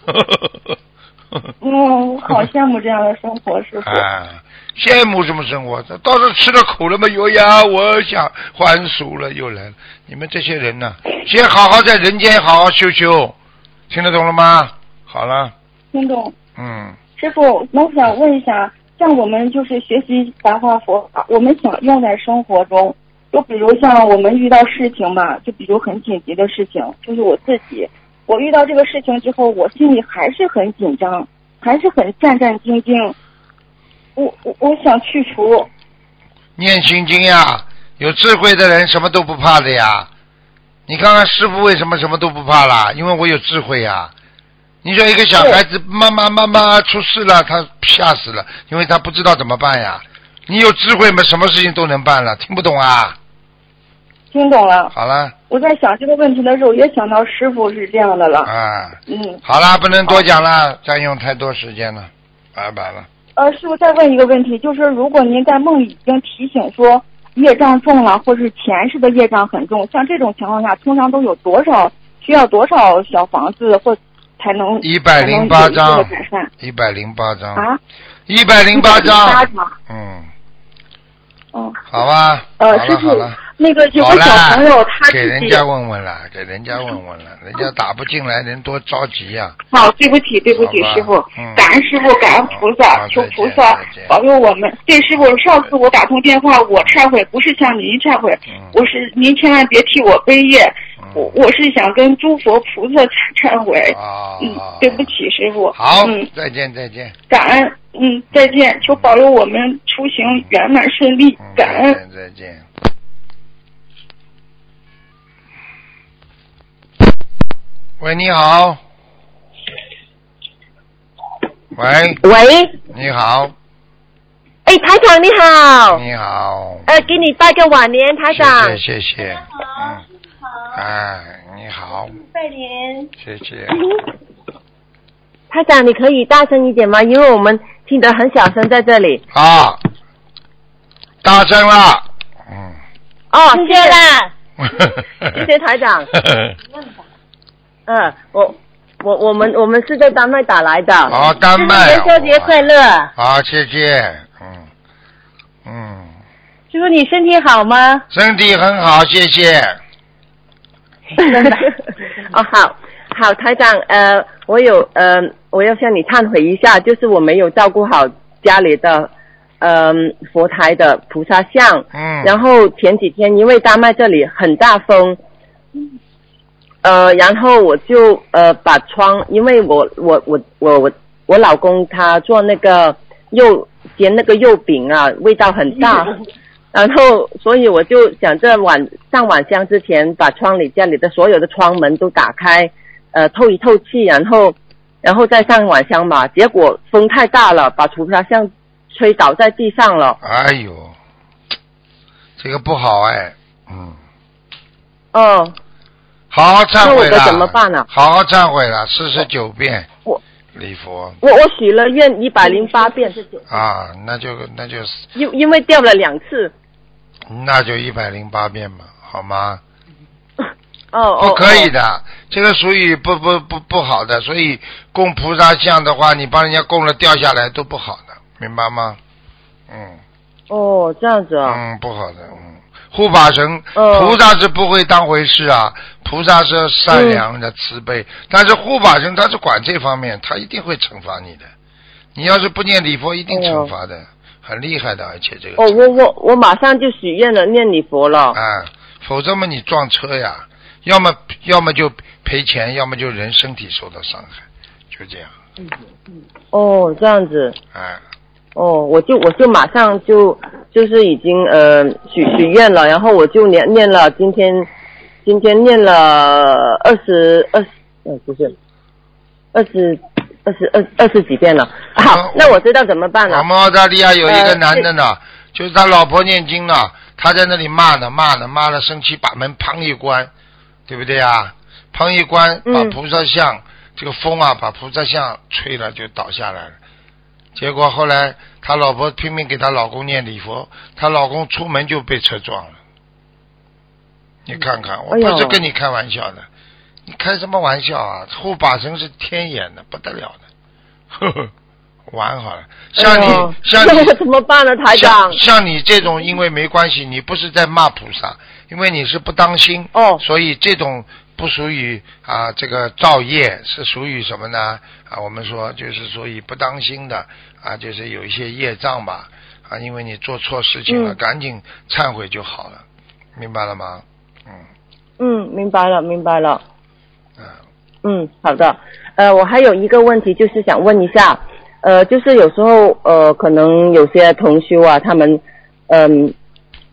嗯，我好羡慕这样的生活，师傅。啊，羡慕什么生活？到时候吃了苦了嘛？有呀，我想还俗了，又来了。你们这些人呢、先好好在人间好好修修，听得懂了吗？好了，听懂。嗯，师傅，我想问一下，像我们就是学习白话佛法，我们想用在生活中，就比如像我们遇到事情吧，就比如很紧急的事情，就是我自己，我遇到这个事情之后，我心里还是很紧张，还是很战战兢兢。我我我想去除，念心经呀，有智慧的人什么都不怕的呀。你看看师傅为什么什么都不怕啦？因为我有智慧呀。你说一个小孩子，妈妈妈妈出事了，他吓死了，因为他不知道怎么办呀。你有智慧嘛，什么事情都能办了，听不懂啊？听懂了。好了，我在想这个问题的时候，也想到师傅是这样的了。啊，嗯，好了，不能多讲了，占用太多时间了，拜拜了。呃，师傅再问一个问题，就是如果您在梦里已经提醒说业障重了，或是前世的业障很重，像这种情况下，通常都有多少需要多少小房子或才能一百零八才能有一百零八张，啊？一百零八108章，章嗯，嗯，好吧，呃，好师傅那个有个小朋友他给人家问问了，给人家问问了，人家打不进来，人多着急呀、好，对不起，对不起师傅嗯，感恩师傅，感恩菩萨，求菩萨保佑我们。对，师傅，上次我打通电话，我忏悔，不是向您忏悔，嗯我是您千万别替我背业。嗯我我是想跟诸佛菩萨忏忏悔。啊，嗯，对不起，师傅。好嗯，，再见再见。感恩。嗯，再见，求保佑我们出行圆满顺利嗯，，感恩。再见喂，你好。喂，喂，你好，哎，台长你好，你好。呃，给你拜个晚年，台长。谢谢谢谢。嗯。哎，你好，拜年。谢谢。台长，你可以大声一点吗？因为我们听得很小声，在这里。啊，大声了。嗯。哦，谢谢啦，[LAUGHS] 谢谢台长。[LAUGHS] 嗯，我我我们我们是在丹麦打来的。好，丹麦。元宵节快乐，好，谢谢。嗯嗯，师傅，你身体好吗？身体很好，谢谢。[LAUGHS] 哦，好，好，台长，呃，我有呃，我要向你忏悔一下，就是我没有照顾好家里的呃佛台的菩萨像，嗯。然后前几天因为丹麦这里很大风，呃，然后我就呃把窗，因为我我我我我我老公他做那个肉煎那个肉饼啊，味道很大，[LAUGHS] 然后所以我就想着晚上晚香之前把窗里家里的所有的窗门都打开，呃透一透气，然后然后再上晚香嘛。结果风太大了，把菩萨像吹倒在地上了。哎呦，这个不好哎，嗯，哦，好好忏悔了。那我怎么办呢好好忏悔了，四十九遍我礼佛我我许了愿一百零八遍，啊，那就那就因因为掉了两次。那就一百零八遍嘛，好吗？[LAUGHS] 哦哦，不可以哦。的，这个属于不不不不好的，所以供菩萨像的话，你帮人家供了掉下来都不好的，明白吗？嗯哦，这样子啊。嗯，不好的，嗯，护法神、哦菩萨是不会当回事啊，菩萨是善良的、慈悲，但是护法神他是管这方面，他一定会惩罚你的。你要是不念礼佛，一定惩罚的，很厉害的，而且这个哦，我我我马上就许愿了，念礼佛了。啊，否则嘛你撞车呀，要么要么就赔钱，要么就人身体受到伤害，就这样，哦，这样子。啊，哦，我就我就马上就就是已经呃许许愿了，然后我就念念了，今天今天念了二十二十呃不是二十二十二二十几遍了。好，那我知道怎么办了我。们澳大利亚有一个呃男的呢，就是他老婆念经呢，他在那里骂呢，骂呢，骂了，生气把门砰一关，对不对啊？砰一关，嗯把菩萨像、这个风啊，把菩萨像吹了就倒下来了。结果后来他老婆拼命给他老公念礼佛，他老公出门就被车撞了。你看看，我不是跟你开玩笑的，你开什么玩笑啊？护法神是天眼的，不得了的，呵呵，玩好了。像你，哎 [LAUGHS] 像你怎么办呢，台长像？像你这种，因为没关系，你不是在骂菩萨，因为你是不当心，哦所以这种不属于啊这个造业，是属于什么呢？啊，我们说就是属于不当心的啊，就是有一些业障吧啊，因为你做错事情了，嗯赶紧忏悔就好了，明白了吗？嗯嗯，明白了，明白了。嗯，嗯，好的。呃，我还有一个问题，就是想问一下，呃，就是有时候呃，可能有些同修啊，他们嗯、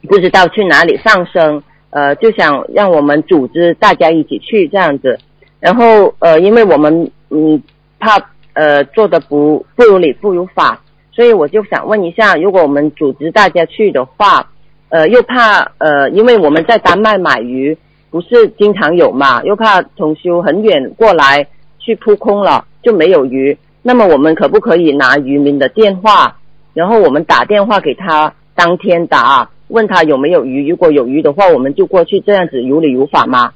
不知道去哪里上升，呃，就想让我们组织大家一起去这样子。然后呃，因为我们嗯怕呃做的不不如理不如法，所以我就想问一下，如果我们组织大家去的话，呃，又怕呃，因为我们在丹麦买鱼不是经常有嘛，又怕同修很远过来去扑空了就没有鱼，那么我们可不可以拿渔民的电话，然后我们打电话给他，当天打问他有没有鱼，如果有鱼的话，我们就过去，这样子有理有法吗？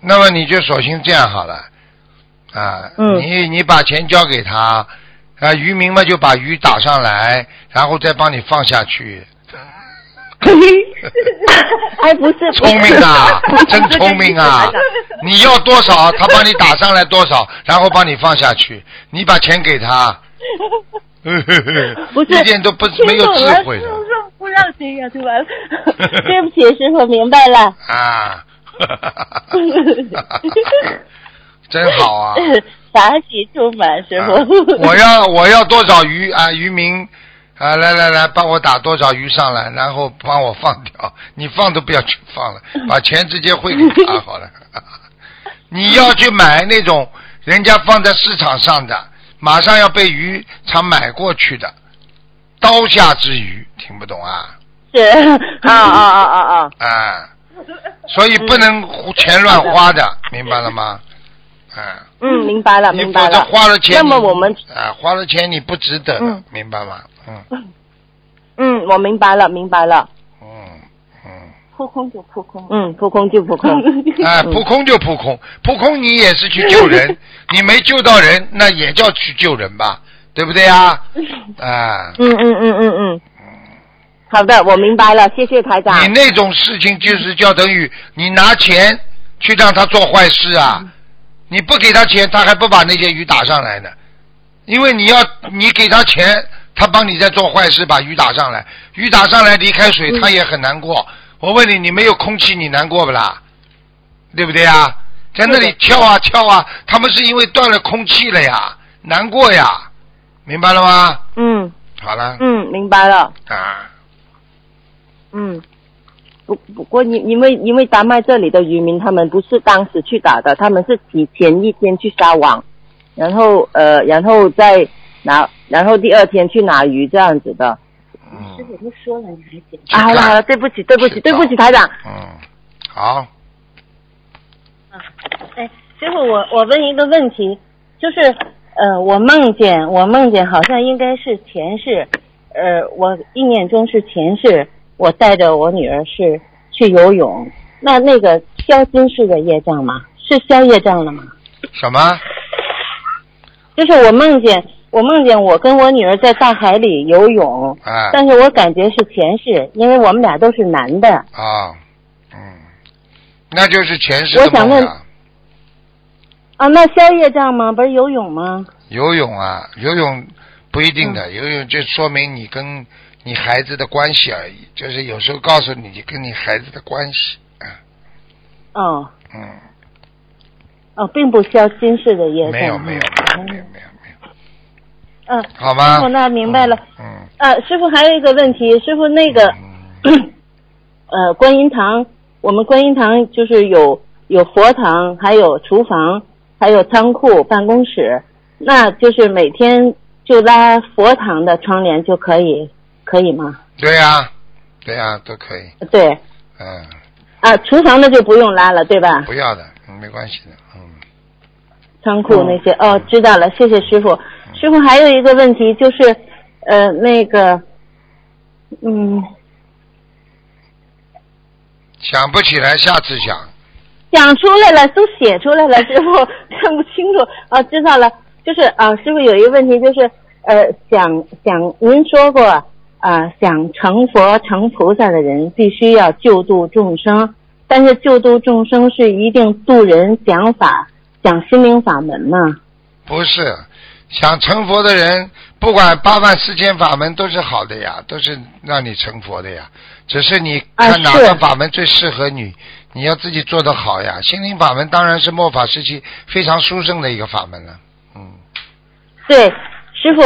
那么你就索性这样好了啊，嗯你你把钱交给他啊，渔民嘛就把鱼打上来，然后再帮你放下去。[LAUGHS] 哎，不是，聪明啊，[LAUGHS] 真聪明啊！你要多少，他帮你打上来多少，然后帮你放下去，你把钱给他。[LAUGHS] 不是一点都不没有智慧的不让谁呀，对吧？[LAUGHS] 对不起，师傅明白了。啊！[LAUGHS] 真好啊！法喜充满，师傅。啊我要我要多少鱼啊？渔民啊，来来来，帮我打多少鱼上来，然后帮我放掉。[LAUGHS] 你放都不要去放了，把钱直接汇给他好了。你要去买那种人家放在市场上的，马上要被渔场买过去的刀下之鱼，听不懂啊？是 [LAUGHS] 啊啊啊啊啊！啊，所以不能胡钱乱花的，[LAUGHS] 明白了吗？啊，嗯，明白了，明白了。花了钱，那么我们啊，花了钱你不值得的，嗯明白吗？嗯嗯，我明白了，明白了。嗯嗯，扑空就扑空。嗯，扑空就扑空。哎，扑空就扑空，扑空你也是去救人，[LAUGHS] 你没救到人，那也叫去救人吧，对不对啊？啊，嗯嗯嗯嗯嗯。好的，我明白了，谢谢台长。你那种事情就是叫等于你拿钱去让他做坏事啊，你不给他钱，他还不把那些鱼打上来呢，因为你要你给他钱，他帮你在做坏事，把鱼打上来，鱼打上来离开水，他也很难过。我问你，你没有空气，你难过不啦？对不对啊？在那里跳啊跳啊，他们是因为断了空气了呀，难过呀，明白了吗？嗯好了，嗯，明白了。啊，嗯。不不过因因为因为丹麦这里的渔民他们不是当时去打的，他们是提前一天去撒网，然后呃然后再拿，然后第二天去拿鱼这样子的。嗯，师傅都说了，你还讲？啊，好了好了，对不起对不起对不起台长。嗯，好，哎，师傅，我我问一个问题，就是呃，我梦见我梦见好像应该是前世，呃，我意念中是前世，我带着我女儿是去游泳，那那个消金是个业障吗？是消业障了吗？什么？就是我梦见我梦见我跟我女儿在大海里游泳，啊但是我感觉是前世，因为我们俩都是男的。啊，嗯，那就是前世的我想问。啊，那消业障吗？不是游泳吗？游泳啊，游泳不一定嗯的，游泳就说明你跟你孩子的关系而已，就是有时候告诉你跟你孩子的关系，啊，哦嗯，哦，并不需要今世的业障。没有没有没有没有没有没有，嗯，好吗？师傅，那明白了。嗯，呃，师傅还有一个问题，师傅那个，嗯 [COUGHS] 呃，观音堂，我们观音堂就是有有佛堂，还有厨房，还有仓库、办公室，那就是每天就拉佛堂的窗帘就可以，可以吗？对呀、对呀、都可以，对，嗯，啊，厨房的就不用拉了，对吧？不要的，嗯没关系的，嗯，仓库那些哦，知道了，谢谢师傅。师傅还有一个问题就是，呃，那个，嗯，想不起来，下次想，想出来了，都写出来了，[LAUGHS] 师傅看不清楚。啊，知道了，就是啊，师傅有一个问题就是，呃，想想您说过啊，想成佛成菩萨的人必须要救度众生，但是救度众生是一定度人讲法讲心灵法门吗？不是想成佛的人，不管八万四千法门都是好的呀，都是让你成佛的呀。只是你啊看哪个法门最适合你，你要自己做得好呀。心灵法门当然是末法时期非常殊胜的一个法门了。嗯，对，师傅，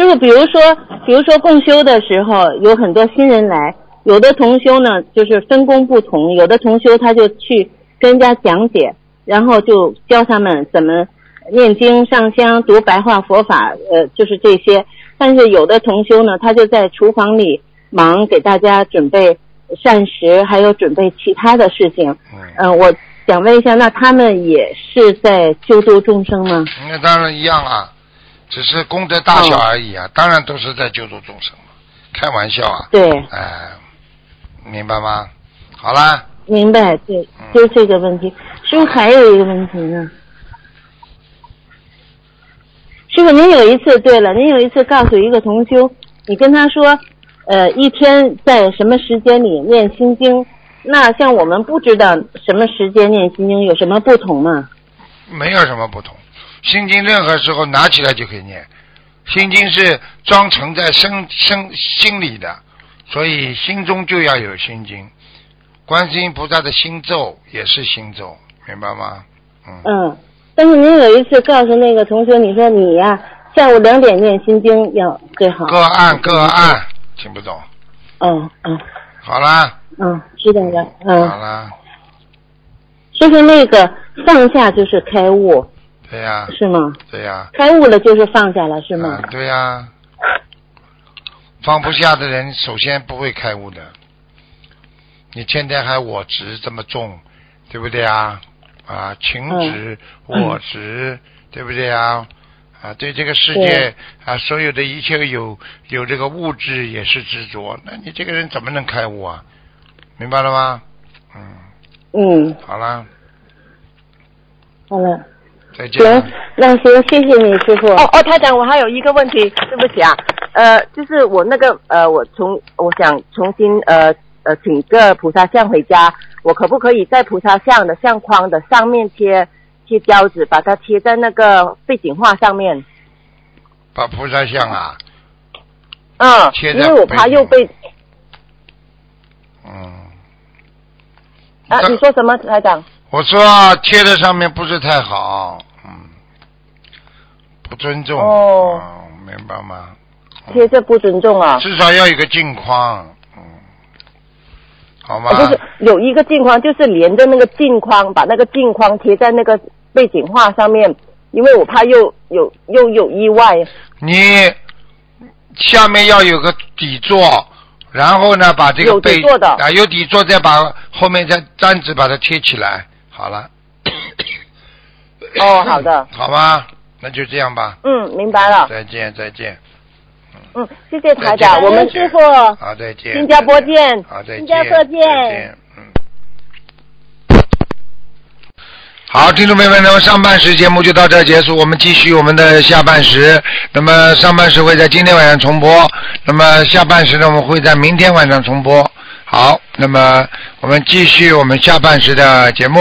师傅，比如说，比如说共修的时候，有很多新人来，有的同修呢就是分工不同，有的同修他就去跟人家讲解，然后就教他们怎么念经、上香、读白话佛法，呃，就是这些。但是有的同修呢，他就在厨房里忙，给大家准备膳食，还有准备其他的事情。嗯，嗯、我想问一下，那他们也是在救度众生吗？那当然一样啊，只是功德大小而已啊。当然都是在救助众生嘛，开玩笑啊。对。哎，明白吗？好啦，明白，对嗯，就这个问题。师傅还有一个问题呢。师傅，您有一次，对了，您有一次告诉一个同修，你跟他说，呃，一天在什么时间里念心经？那像我们不知道什么时间念心经有什么不同吗？没有什么不同。心经任何时候拿起来就可以念，心经是装盛在身身心里的，所以心中就要有心经。观世音菩萨的心咒也是心咒，明白吗？嗯。嗯，但是您有一次告诉那个同学，你说你呀、下午两点念心经要最好。个案个案，听不懂。嗯嗯好啦，嗯，知道了。嗯好嗯，啦，就是那个放下就是开悟，对呀、是吗？对呀、开悟了就是放下了，是吗？啊，对呀、放不下的人，首先不会开悟的。你天天还我执这么重，对不对啊？啊，情执、嗯我执，对不对啊？啊，对这个世界啊，所有的一切有有这个物质也是执着，那你这个人怎么能开悟啊？明白了吗？嗯，嗯，好了，好了，再见行。，那行，谢谢你师傅。哦哦，台长，我还有一个问题，对不起啊，呃，就是我那个呃，我重我想重新呃呃请个菩萨像回家，我可不可以在菩萨像的相框的上面贴贴胶纸，把它贴在那个背景画上面？把菩萨像啊，嗯，贴在因为我怕又被嗯，啊，你说什么，台长？我说贴在上面不是太好，嗯，不尊重，哦嗯明白吗？贴这不尊重啊？至少要有个镜框，嗯，好吗？啊，就是有一个镜框，就是连着那个镜框，把那个镜框贴在那个背景画上面，因为我怕又有又有意外。你下面要有个底座，然后呢，把这个有底背座的啊有底座，再把后面再粘纸把它贴起来，好了。哦，好的，好吗？那就这样吧。嗯，明白了。再见，再见。嗯，谢谢台长，我们师傅好，再见。新加坡见好，再见。新加坡见再见。嗯。好，听众朋友们，那么上半时节目就到这儿结束，我们继续我们的下半时。那么上半时会在今天晚上重播，那么下半时呢，我们会在明天晚上重播。好，那么我们继续我们下半时的节目。